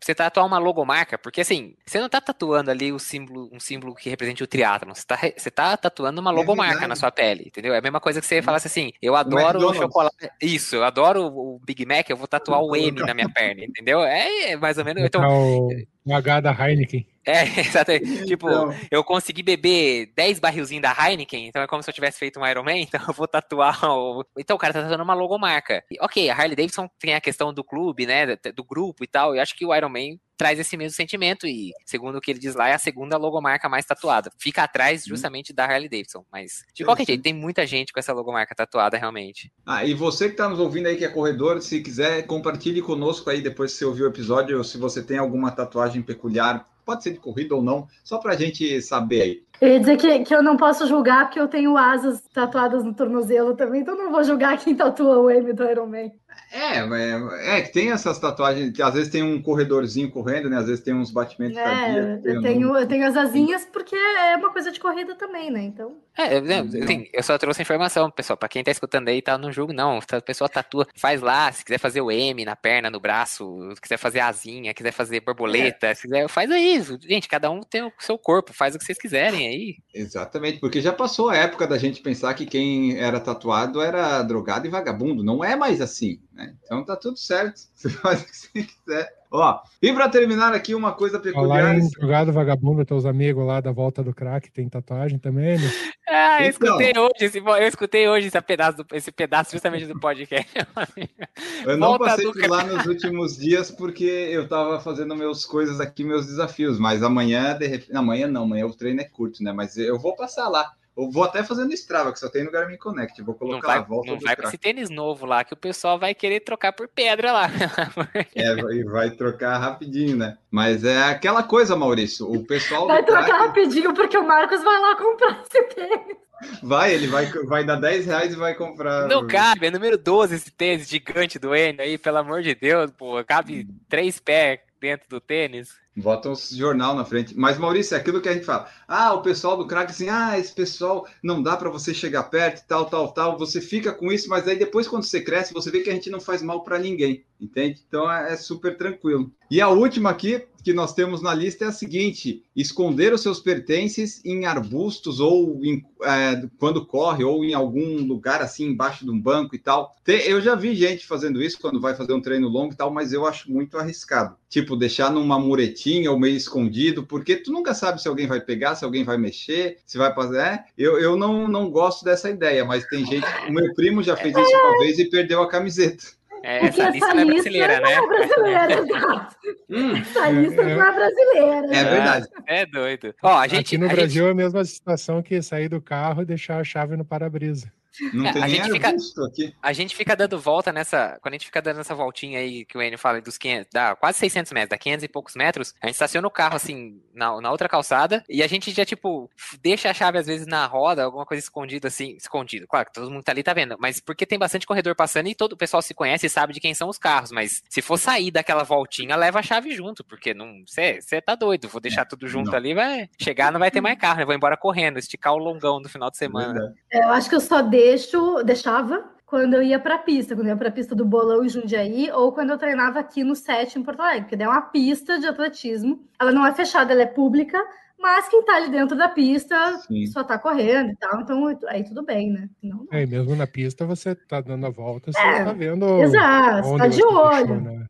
você tatuar uma logomarca, porque assim, você não tá tatuando ali o símbolo, um símbolo que represente o triatlon, você tá, você tá tatuando uma é logomarca é na sua pele, entendeu? É a mesma coisa que você falasse assim, eu adoro o, o chocolate, isso, eu adoro o Big Mac, eu vou tatuar o <laughs> M na minha perna, entendeu? É, é mais ou menos. Então, o H da Heineken. É, <laughs> exatamente. Tipo, então... eu consegui beber 10 barrilzinhos da Heineken, então é como se eu tivesse feito um Iron Man, <laughs> então eu vou tatuar o... Então o cara tá tatuando uma logomarca. E, ok, a Harley Davidson tem a questão do clube, né, do grupo e tal, e acho que o Iron Man traz esse mesmo sentimento e, segundo o que ele diz lá, é a segunda logomarca mais tatuada. Fica atrás uhum. justamente da Harley Davidson, mas de qualquer jeito, tem muita gente com essa logomarca tatuada realmente. Ah, e você que tá nos ouvindo aí que é corredor, se quiser, compartilhe conosco aí depois que você ouviu o episódio, ou se você tem alguma tatuagem peculiar pode ser de corrida ou não, só para a gente saber aí. Eu ia dizer que, que eu não posso julgar porque eu tenho asas tatuadas no tornozelo também, então não vou julgar quem tatua o M do Iron Man. É, é, é, que tem essas tatuagens, que às vezes tem um corredorzinho correndo, né? Às vezes tem uns batimentos é, cardíacos. Eu tenho, eu tenho as asinhas porque é uma coisa de corrida também, né? Então. É, assim, eu só trouxe informação, pessoal. Para quem tá escutando aí, tá no jogo, não. A pessoa tatua, faz lá, se quiser fazer o M na perna, no braço, se quiser fazer asinha, quiser fazer borboleta, é. se quiser, faz aí. Gente, cada um tem o seu corpo, faz o que vocês quiserem aí. Exatamente, porque já passou a época da gente pensar que quem era tatuado era drogado e vagabundo. Não é mais assim. Né? Então tá tudo certo. <laughs> Você faz o que você quiser. Ó, e para terminar aqui, uma coisa peculiar. Em jogado vagabundo, teus amigos lá da volta do crack tem tatuagem também, né? <laughs> Ah, eu então, escutei hoje, esse, eu escutei hoje esse pedaço, do, esse pedaço justamente do podcast. <laughs> eu não volta passei por lá nos últimos dias porque eu estava fazendo meus coisas aqui, meus desafios, mas amanhã, de repente, amanhã não, amanhã o treino é curto, né? Mas eu vou passar lá. Eu vou até fazendo Strava, que só tem no Garmin Connect. Vou colocar não vai, a volta. Não vai com esse tênis novo lá, que o pessoal vai querer trocar por pedra lá. <laughs> é, e vai trocar rapidinho, né? Mas é aquela coisa, Maurício. O pessoal. Vai trocar track... rapidinho, porque o Marcos vai lá comprar <laughs> esse tênis. Vai, ele vai, vai dar 10 reais e vai comprar. Não cabe, é número 12 esse tênis gigante do Enio aí, pelo amor de Deus, pô. Cabe três pés dentro do tênis. Bota um jornal na frente. Mas, Maurício, é aquilo que a gente fala. Ah, o pessoal do crack assim, ah, esse pessoal não dá para você chegar perto, tal, tal, tal. Você fica com isso, mas aí depois, quando você cresce, você vê que a gente não faz mal para ninguém, entende? Então é, é super tranquilo. E a última aqui, que nós temos na lista é a seguinte: esconder os seus pertences em arbustos ou em, é, quando corre ou em algum lugar assim embaixo de um banco e tal. Eu já vi gente fazendo isso quando vai fazer um treino longo e tal, mas eu acho muito arriscado. Tipo, deixar numa muretinha ou meio escondido, porque tu nunca sabe se alguém vai pegar, se alguém vai mexer, se vai fazer. É, eu, eu não, não gosto dessa ideia, mas tem gente. O meu primo já fez isso uma vez e perdeu a camiseta. É, essa lista não é brasileira, né? Não é brasileira, <laughs> exato. hum, essa lista não é brasileira. É verdade. É doido. Ó, a gente, Aqui no a Brasil gente... é a mesma situação que sair do carro e deixar a chave no para-brisa. Não é, tem a gente fica, aqui. A gente fica dando volta nessa. Quando a gente fica dando essa voltinha aí que o Enio fala dos 500, dá quase 600 metros, dá 500 e poucos metros, a gente estaciona o carro assim na, na outra calçada e a gente já, tipo, deixa a chave às vezes na roda, alguma coisa escondida assim, escondido. Claro que todo mundo tá ali tá vendo, mas porque tem bastante corredor passando e todo o pessoal se conhece e sabe de quem são os carros, mas se for sair daquela voltinha, leva a chave junto, porque não. Você tá doido, vou deixar tudo junto não. ali, vai chegar, não vai ter mais carro, eu vou embora correndo, esticar o longão do final de semana. Eu acho que eu só deixo, deixava quando eu ia para a pista, quando eu ia para a pista do Bolão em Jundiaí, ou quando eu treinava aqui no SET em Porto Alegre, porque é uma pista de atletismo. Ela não é fechada, ela é pública, mas quem tá ali dentro da pista Sim. só tá correndo e tal, então aí tudo bem, né? Não, É, mesmo na pista você tá dando a volta, você é, tá vendo. Exato, tá de olho. Deixou, né?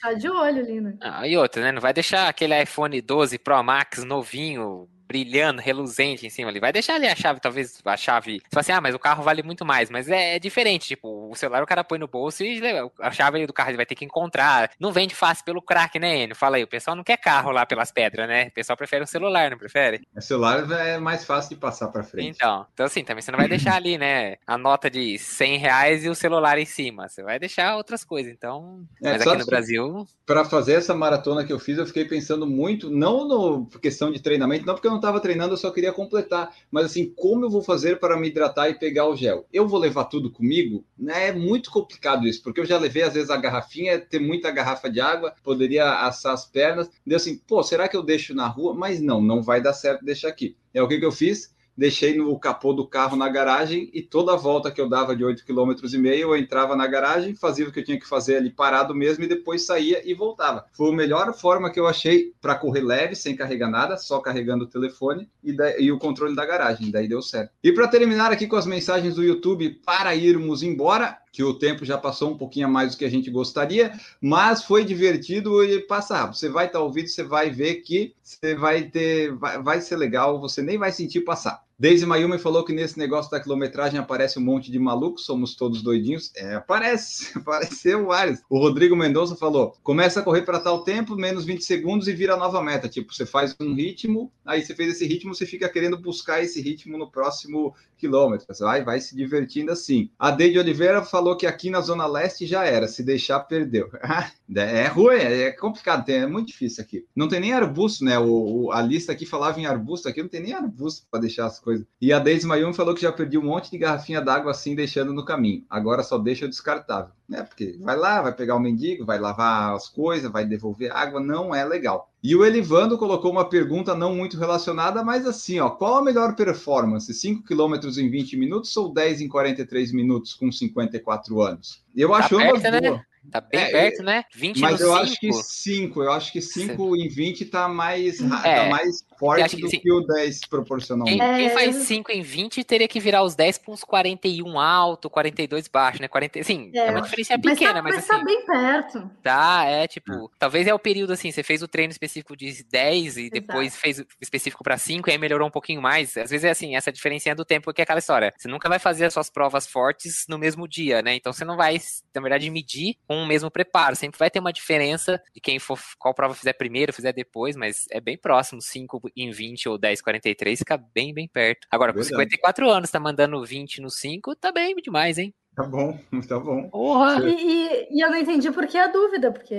Tá de olho ali, né? Ah, e outra, né? Não vai deixar aquele iPhone 12 Pro Max novinho, brilhando, reluzente em cima ali. Vai deixar ali a chave, talvez a chave. Você fala assim, ah, mas o carro vale muito mais. Mas é, é diferente. Tipo, o celular o cara põe no bolso e a chave do carro ele vai ter que encontrar. Não vende fácil pelo crack, né, Enio? Fala aí, o pessoal não quer carro lá pelas pedras, né? O pessoal prefere um celular, não prefere? O celular é mais fácil de passar para frente. Então, então assim, também você não vai deixar ali, né? A nota de 100 reais e o celular em cima. Você vai deixar outras coisas. Então, é, mas aqui no Brasil. Para fazer essa maratona que eu fiz, eu fiquei pensando muito, não no questão de treinamento, não porque eu não estava treinando, eu só queria completar. Mas assim, como eu vou fazer para me hidratar e pegar o gel? Eu vou levar tudo comigo? Né? é muito complicado isso, porque eu já levei às vezes a garrafinha, ter muita garrafa de água, poderia assar as pernas. Deu assim, pô, será que eu deixo na rua? Mas não, não vai dar certo deixar aqui. É o que, que eu fiz? Deixei no capô do carro na garagem e toda a volta que eu dava de 8,5 km eu entrava na garagem, fazia o que eu tinha que fazer ali parado mesmo e depois saía e voltava. Foi a melhor forma que eu achei para correr leve, sem carregar nada, só carregando o telefone e, da, e o controle da garagem. Daí deu certo. E para terminar aqui com as mensagens do YouTube para irmos embora, que o tempo já passou um pouquinho a mais do que a gente gostaria, mas foi divertido e passa rápido. Você vai estar ouvindo, você vai ver que você vai ter, vai, vai ser legal, você nem vai sentir passar. Daisy Mayumi falou que nesse negócio da quilometragem aparece um monte de malucos, somos todos doidinhos. É, aparece, <laughs> apareceu vários. O Rodrigo Mendonça falou: começa a correr para tal tempo, menos 20 segundos e vira nova meta. Tipo, você faz um ritmo, aí você fez esse ritmo, você fica querendo buscar esse ritmo no próximo quilômetro. Vai, vai se divertindo assim. A Deide Oliveira falou que aqui na Zona Leste já era, se deixar, perdeu. <laughs> é ruim, é complicado, é muito difícil aqui. Não tem nem arbusto, né? O a lista aqui falava em arbusto, aqui não tem nem arbusto para deixar as coisas. E a Deise Mayumi falou que já perdi um monte de garrafinha d'água assim, deixando no caminho. Agora só deixa o descartável. É, porque vai lá, vai pegar o mendigo, vai lavar as coisas, vai devolver água, não é legal. E o Elivando colocou uma pergunta não muito relacionada, mas assim, ó, qual a melhor performance? 5 km em 20 minutos ou 10 em 43 minutos com 54 anos? Eu tá acho ambas né? boas. Tá bem é, perto, né? 20 Mas eu cinco. acho que 5. Eu acho que 5 em 20 tá mais, é, tá mais forte do que, que o 10 proporcionalmente. Quem, quem faz 5 em 20 teria que virar os 10 para uns 41 alto, 42 baixo, né? 40, sim, é, é uma diferença pequena, mas, tá, mas, mas tá assim, tá bem perto. Tá, é tipo, é. talvez é o período assim, você fez o treino específico de 10 e depois Exato. fez o específico para 5 e aí melhorou um pouquinho mais. Às vezes é assim, essa diferença do tempo que é aquela história. Você nunca vai fazer as suas provas fortes no mesmo dia, né? Então você não vai, na verdade, medir com o mesmo preparo. Sempre vai ter uma diferença de quem for, qual prova fizer primeiro, fizer depois, mas é bem próximo, 5 em 20 ou 10, 43, fica bem, bem perto. Agora, com 54 anos, tá mandando 20 no 5, tá bem demais, hein? Tá bom, <laughs> tá bom. Porra. E, e, e, eu não entendi por que a dúvida, porque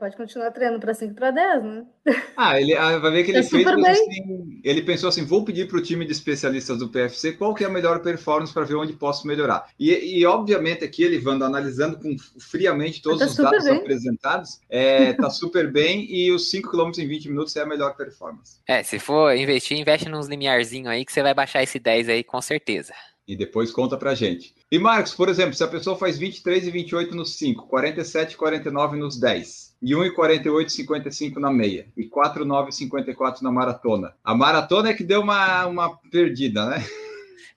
pode continuar treinando para 5 para 10, né? Ah, ele ah, vai ver que <laughs> ele é fez assim, ele pensou assim: vou pedir para o time de especialistas do PFC qual que é a melhor performance para ver onde posso melhorar. E, e obviamente aqui ele vando analisando com, friamente todos tá os dados bem. apresentados, é, tá <laughs> super bem e os 5 km em 20 minutos é a melhor performance. É, se for investir, investe nos limiarzinho aí que você vai baixar esse 10 aí com certeza e depois conta pra gente. E Marcos, por exemplo, se a pessoa faz 23 e 28 nos 5, 47 e 49 nos 10, e 1 e 48 e 55 na meia, e 4 9 e 54 na maratona. A maratona é que deu uma, uma perdida, né?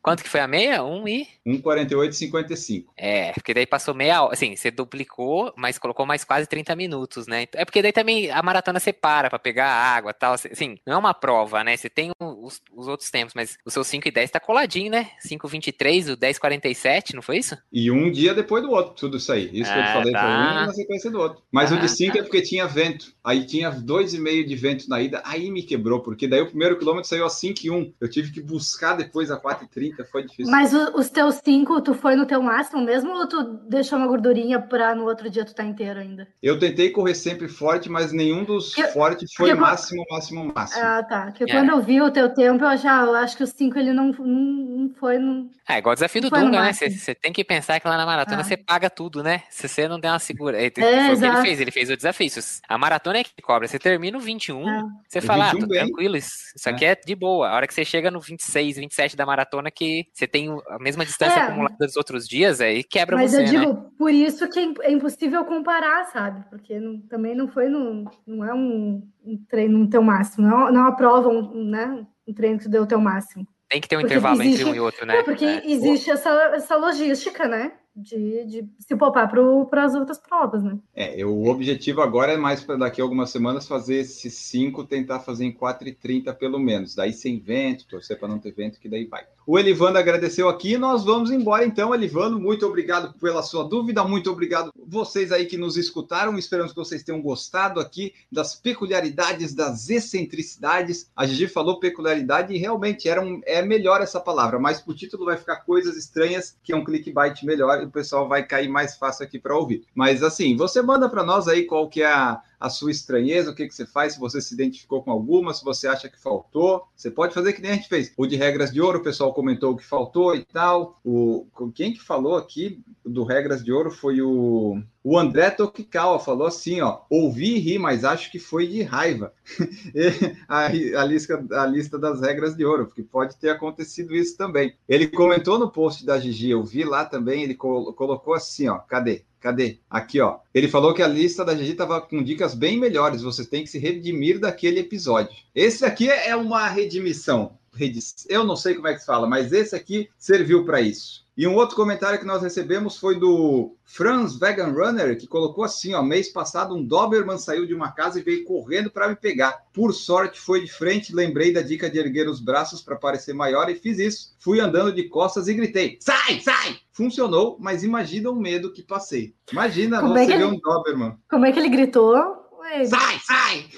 Quanto que foi a meia? 1 e? 1,48,55. É, porque daí passou meia assim, você duplicou, mas colocou mais quase 30 minutos, né? É porque daí também a maratona separa para pegar água e tal, assim, não é uma prova, né? Você tem os, os outros tempos, mas o seu 5 e 10 tá coladinho, né? 5,23, o 10,47, não foi isso? E um dia depois do outro, tudo isso aí. Isso ah, que eu te ah, falei tá. foi um na sequência do outro. Mas ah, o de 5 tá. é porque tinha vento. Aí tinha 2,5 de vento na ida, aí me quebrou, porque daí o primeiro quilômetro saiu a 5 e 1. Eu tive que buscar depois a 4,30 foi difícil. Mas o, os teus cinco, tu foi no teu máximo mesmo ou tu deixou uma gordurinha para no outro dia tu tá inteiro ainda? Eu tentei correr sempre forte, mas nenhum dos eu, fortes foi máximo, máximo, máximo. Ah, tá. Porque é. quando eu vi o teu tempo, eu já eu acho que os cinco ele não, não foi. No, é igual o desafio do Dunga, né? Você tem que pensar que lá na maratona ah. você paga tudo, né? Se você não der uma segura. É, foi o que ele fez, ele fez o desafio. A maratona é que cobra. Você termina o 21, ah. você fala, ah, tô tranquilo, isso, isso aqui é. é de boa. A hora que você chega no 26, 27 da maratona, que você tem a mesma distância é, acumulada dos outros dias, aí quebra mas você, Mas eu digo, né? por isso que é, é impossível comparar, sabe? Porque não, também não foi no, não é um, um treino no teu máximo, não, não aprova um, né, um treino que deu o teu máximo. Tem que ter um porque intervalo existe, entre um e outro, né? É porque é. existe essa, essa logística, né? de, de se poupar para as outras provas, né? É, o objetivo agora é mais para daqui a algumas semanas fazer esses cinco, tentar fazer em 4,30 pelo menos. Daí sem vento, torcer para não ter vento, que daí vai. O Elivando agradeceu aqui e nós vamos embora então, Elivando. Muito obrigado pela sua dúvida, muito obrigado vocês aí que nos escutaram. Esperamos que vocês tenham gostado aqui das peculiaridades, das excentricidades. A Gigi falou peculiaridade e realmente era um, é melhor essa palavra, mas o título vai ficar coisas estranhas, que é um clickbait melhor o pessoal vai cair mais fácil aqui para ouvir. Mas assim, você manda para nós aí qual que é a, a sua estranheza, o que, que você faz, se você se identificou com alguma, se você acha que faltou. Você pode fazer que nem a gente fez. O de regras de ouro, o pessoal comentou o que faltou e tal. O, quem que falou aqui do regras de ouro foi o o André Tokikawa falou assim, ó, ouvi e ri, mas acho que foi de raiva. <laughs> a, a, lista, a lista das regras de ouro, porque pode ter acontecido isso também. Ele comentou no post da Gigi, eu vi lá também, ele col colocou assim, ó, cadê? Cadê? Aqui, ó. Ele falou que a lista da Gigi estava com dicas bem melhores. Você tem que se redimir daquele episódio. Esse aqui é uma redimissão. Eu não sei como é que se fala, mas esse aqui serviu para isso. E um outro comentário que nós recebemos foi do Franz Vegan Runner, que colocou assim: ó, mês passado um Doberman saiu de uma casa e veio correndo para me pegar. Por sorte, foi de frente, lembrei da dica de erguer os braços para parecer maior e fiz isso. Fui andando de costas e gritei: sai, sai! Funcionou, mas imagina o medo que passei. Imagina Como é você é ver ele... um Doberman. Como é que ele gritou? Sai, sai! <laughs>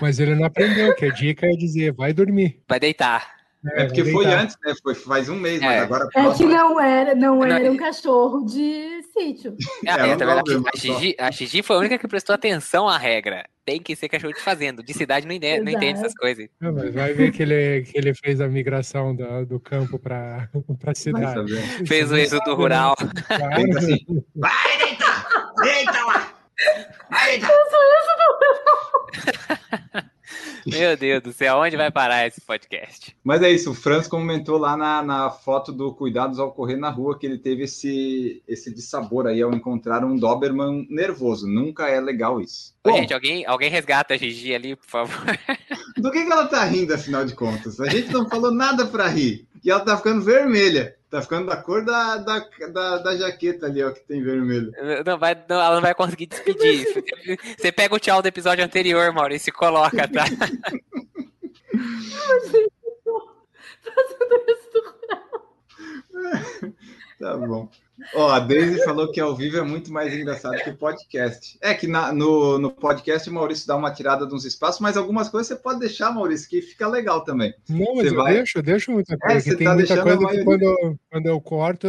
Mas ele não aprendeu, que a dica é dizer, vai dormir. Vai deitar. É, é porque foi antes, né? Foi faz um mês, é. mas agora. É que não era, não era um cachorro de sítio. <laughs> É, é, um a, Gigi, a Gigi foi a única que prestou atenção à regra. Tem que ser cachorro de fazenda. De cidade não entende, não entende essas coisas. Não, mas vai ver que ele, que ele fez a migração do, do campo para <laughs> a cidade. Fez o êxodo rural. Assim, <laughs> vai deitar! Deita lá! Vai deitar! Meu Deus do céu, onde vai parar esse podcast? Mas é isso, o Franz comentou lá na, na foto do Cuidados ao Correr na Rua que ele teve esse, esse dissabor aí ao encontrar um Doberman nervoso. Nunca é legal isso. Ô, Bom, gente, alguém, alguém resgata a Gigi ali, por favor. Do que, que ela tá rindo, afinal de contas? A gente não falou nada para rir. E ela tá ficando vermelha. Tá ficando da cor da, da, da, da, jaqueta ali, ó, que tem vermelho. Não vai, não, ela não vai conseguir despedir. Você pega o tchau do episódio anterior, Maurício, e coloca, tá? Fazendo isso <laughs> Tá bom. Ó, a Daisy falou que ao vivo é muito mais engraçado que o podcast. É que na, no, no podcast o Maurício dá uma tirada nos espaços, mas algumas coisas você pode deixar, Maurício, que fica legal também. Não, mas você eu vai... deixo, eu deixo muita é, coisa. É, tem tá muita coisa que quando, quando eu corto,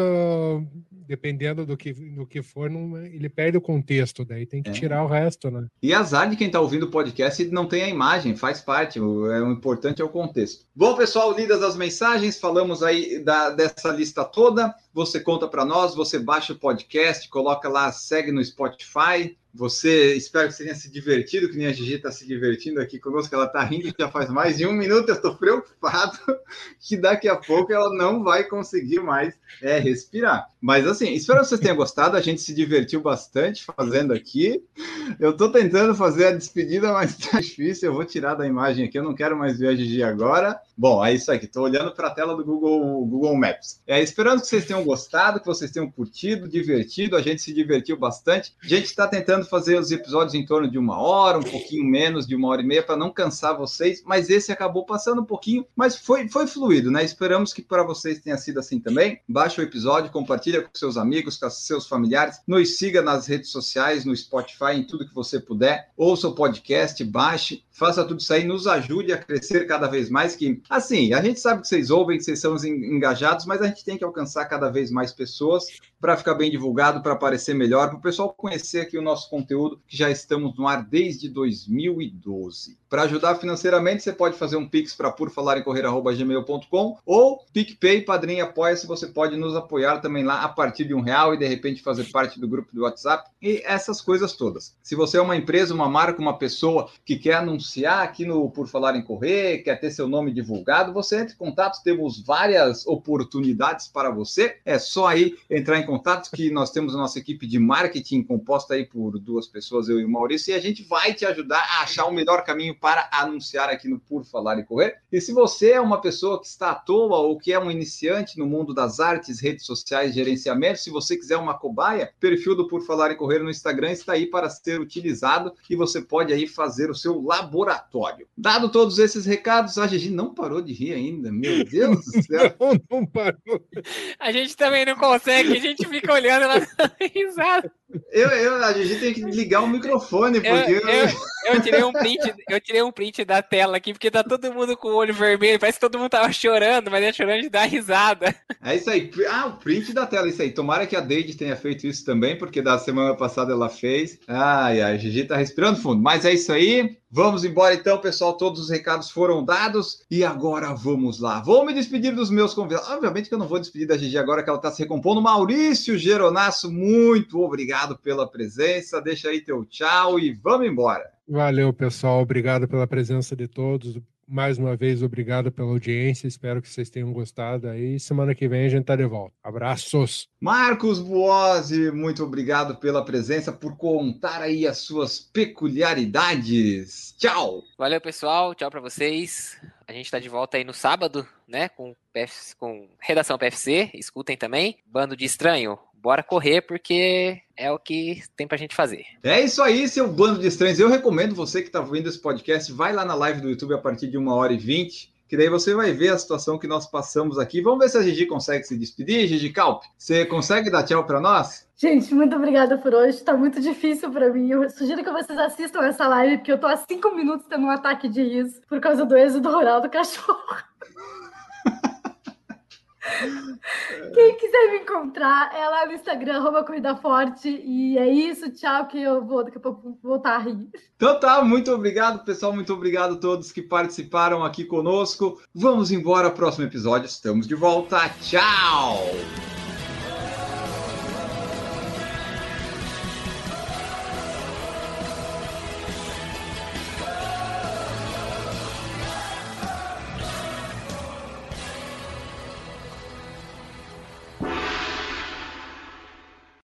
dependendo do que, do que for, não, ele perde o contexto, daí tem que é. tirar o resto, né? E azar de quem está ouvindo o podcast não tem a imagem, faz parte, o, é, o importante é o contexto. Bom, pessoal, lidas as mensagens, falamos aí da, dessa lista toda, você conta para nós, você baixa o podcast, coloca lá, segue no Spotify, você, espero que você tenha se divertido, que nem a Gigi está se divertindo aqui conosco, ela está rindo já faz mais de um minuto, eu estou preocupado <laughs> que daqui a pouco ela não vai conseguir mais é, respirar. Mas assim, espero que vocês tenham gostado, a gente se divertiu bastante fazendo aqui. Eu estou tentando fazer a despedida, mas está <laughs> difícil, eu vou tirar da imagem aqui, eu não quero mais ver a Gigi agora. Bom, é isso aqui, estou olhando para a tela do Google, Google Maps. É, esperando que vocês tenham gostado, que vocês tenham curtido, divertido, a gente se divertiu bastante. A gente está tentando fazer os episódios em torno de uma hora, um pouquinho menos de uma hora e meia, para não cansar vocês, mas esse acabou passando um pouquinho, mas foi, foi fluido, né? Esperamos que para vocês tenha sido assim também. Baixa o episódio, compartilha com seus amigos, com seus familiares, nos siga nas redes sociais, no Spotify, em tudo que você puder. Ouça o podcast, baixe, faça tudo isso aí, nos ajude a crescer cada vez mais. Que, assim, a gente sabe que vocês ouvem, que vocês são engajados, mas a gente tem que alcançar cada vez mais pessoas para ficar bem divulgado, para aparecer melhor, para o pessoal conhecer aqui o nosso conteúdo, que já estamos no ar desde 2012. Para ajudar financeiramente, você pode fazer um pix para por falar em correr@gmail.com ou PicPay, Padrinho Apoia, se você pode nos apoiar também lá a partir de um real e de repente fazer parte do grupo do WhatsApp e essas coisas todas. Se você é uma empresa, uma marca, uma pessoa que quer anunciar aqui no Por Falar em Correr, quer ter seu nome divulgado, você entre em contato, temos várias oportunidades para você. É só aí entrar em contato que nós temos a nossa equipe de marketing composta aí por duas pessoas, eu e o Maurício, e a gente vai te ajudar a achar o melhor caminho para anunciar aqui no Por Falar e Correr. E se você é uma pessoa que está à toa ou que é um iniciante no mundo das artes, redes sociais, gerenciamento, se você quiser uma cobaia, perfil do Por Falar e Correr no Instagram está aí para ser utilizado e você pode aí fazer o seu laboratório. Dado todos esses recados, a Gigi não parou de rir ainda, meu <laughs> Deus do céu. não, não parou. A gente também não consegue, a gente fica olhando ela <laughs> risada. Eu, eu, a Gigi tem que ligar o microfone, porque... Eu, eu, eu tirei um print, eu tirei um print da tela aqui, porque tá todo mundo com o olho vermelho. Parece que todo mundo tava chorando, mas é chorando de dar risada. É isso aí. Ah, o print da tela, isso aí. Tomara que a Deide tenha feito isso também, porque da semana passada ela fez. Ai, ai, a Gigi tá respirando fundo. Mas é isso aí. Vamos embora então, pessoal. Todos os recados foram dados e agora vamos lá. Vou me despedir dos meus convidados. Obviamente que eu não vou despedir da Gigi agora que ela está se recompondo. Maurício Geronasso, muito obrigado pela presença. Deixa aí teu tchau e vamos embora. Valeu, pessoal. Obrigado pela presença de todos. Mais uma vez, obrigado pela audiência. Espero que vocês tenham gostado. Aí, semana que vem a gente tá de volta. Abraços. Marcos Buozzi, muito obrigado pela presença, por contar aí as suas peculiaridades. Tchau. Valeu, pessoal. Tchau para vocês. A gente está de volta aí no sábado, né? Com, PF, com redação PFC. Escutem também. Bando de Estranho bora correr porque é o que tem pra gente fazer. É isso aí, seu bando de estranhos. Eu recomendo você que tá vendo esse podcast, vai lá na live do YouTube a partir de uma hora e vinte, que daí você vai ver a situação que nós passamos aqui. Vamos ver se a Gigi consegue se despedir. Gigi Calp, você consegue dar tchau para nós? Gente, muito obrigada por hoje. Tá muito difícil para mim. Eu sugiro que vocês assistam essa live, porque eu tô há cinco minutos tendo um ataque de riso por causa do êxodo rural do cachorro. <laughs> Quem quiser me encontrar é lá no Instagram, arroba Forte. E é isso, tchau, que eu vou daqui a pouco voltar a rir. Então tá, muito obrigado, pessoal. Muito obrigado a todos que participaram aqui conosco. Vamos embora, próximo episódio. Estamos de volta. Tchau!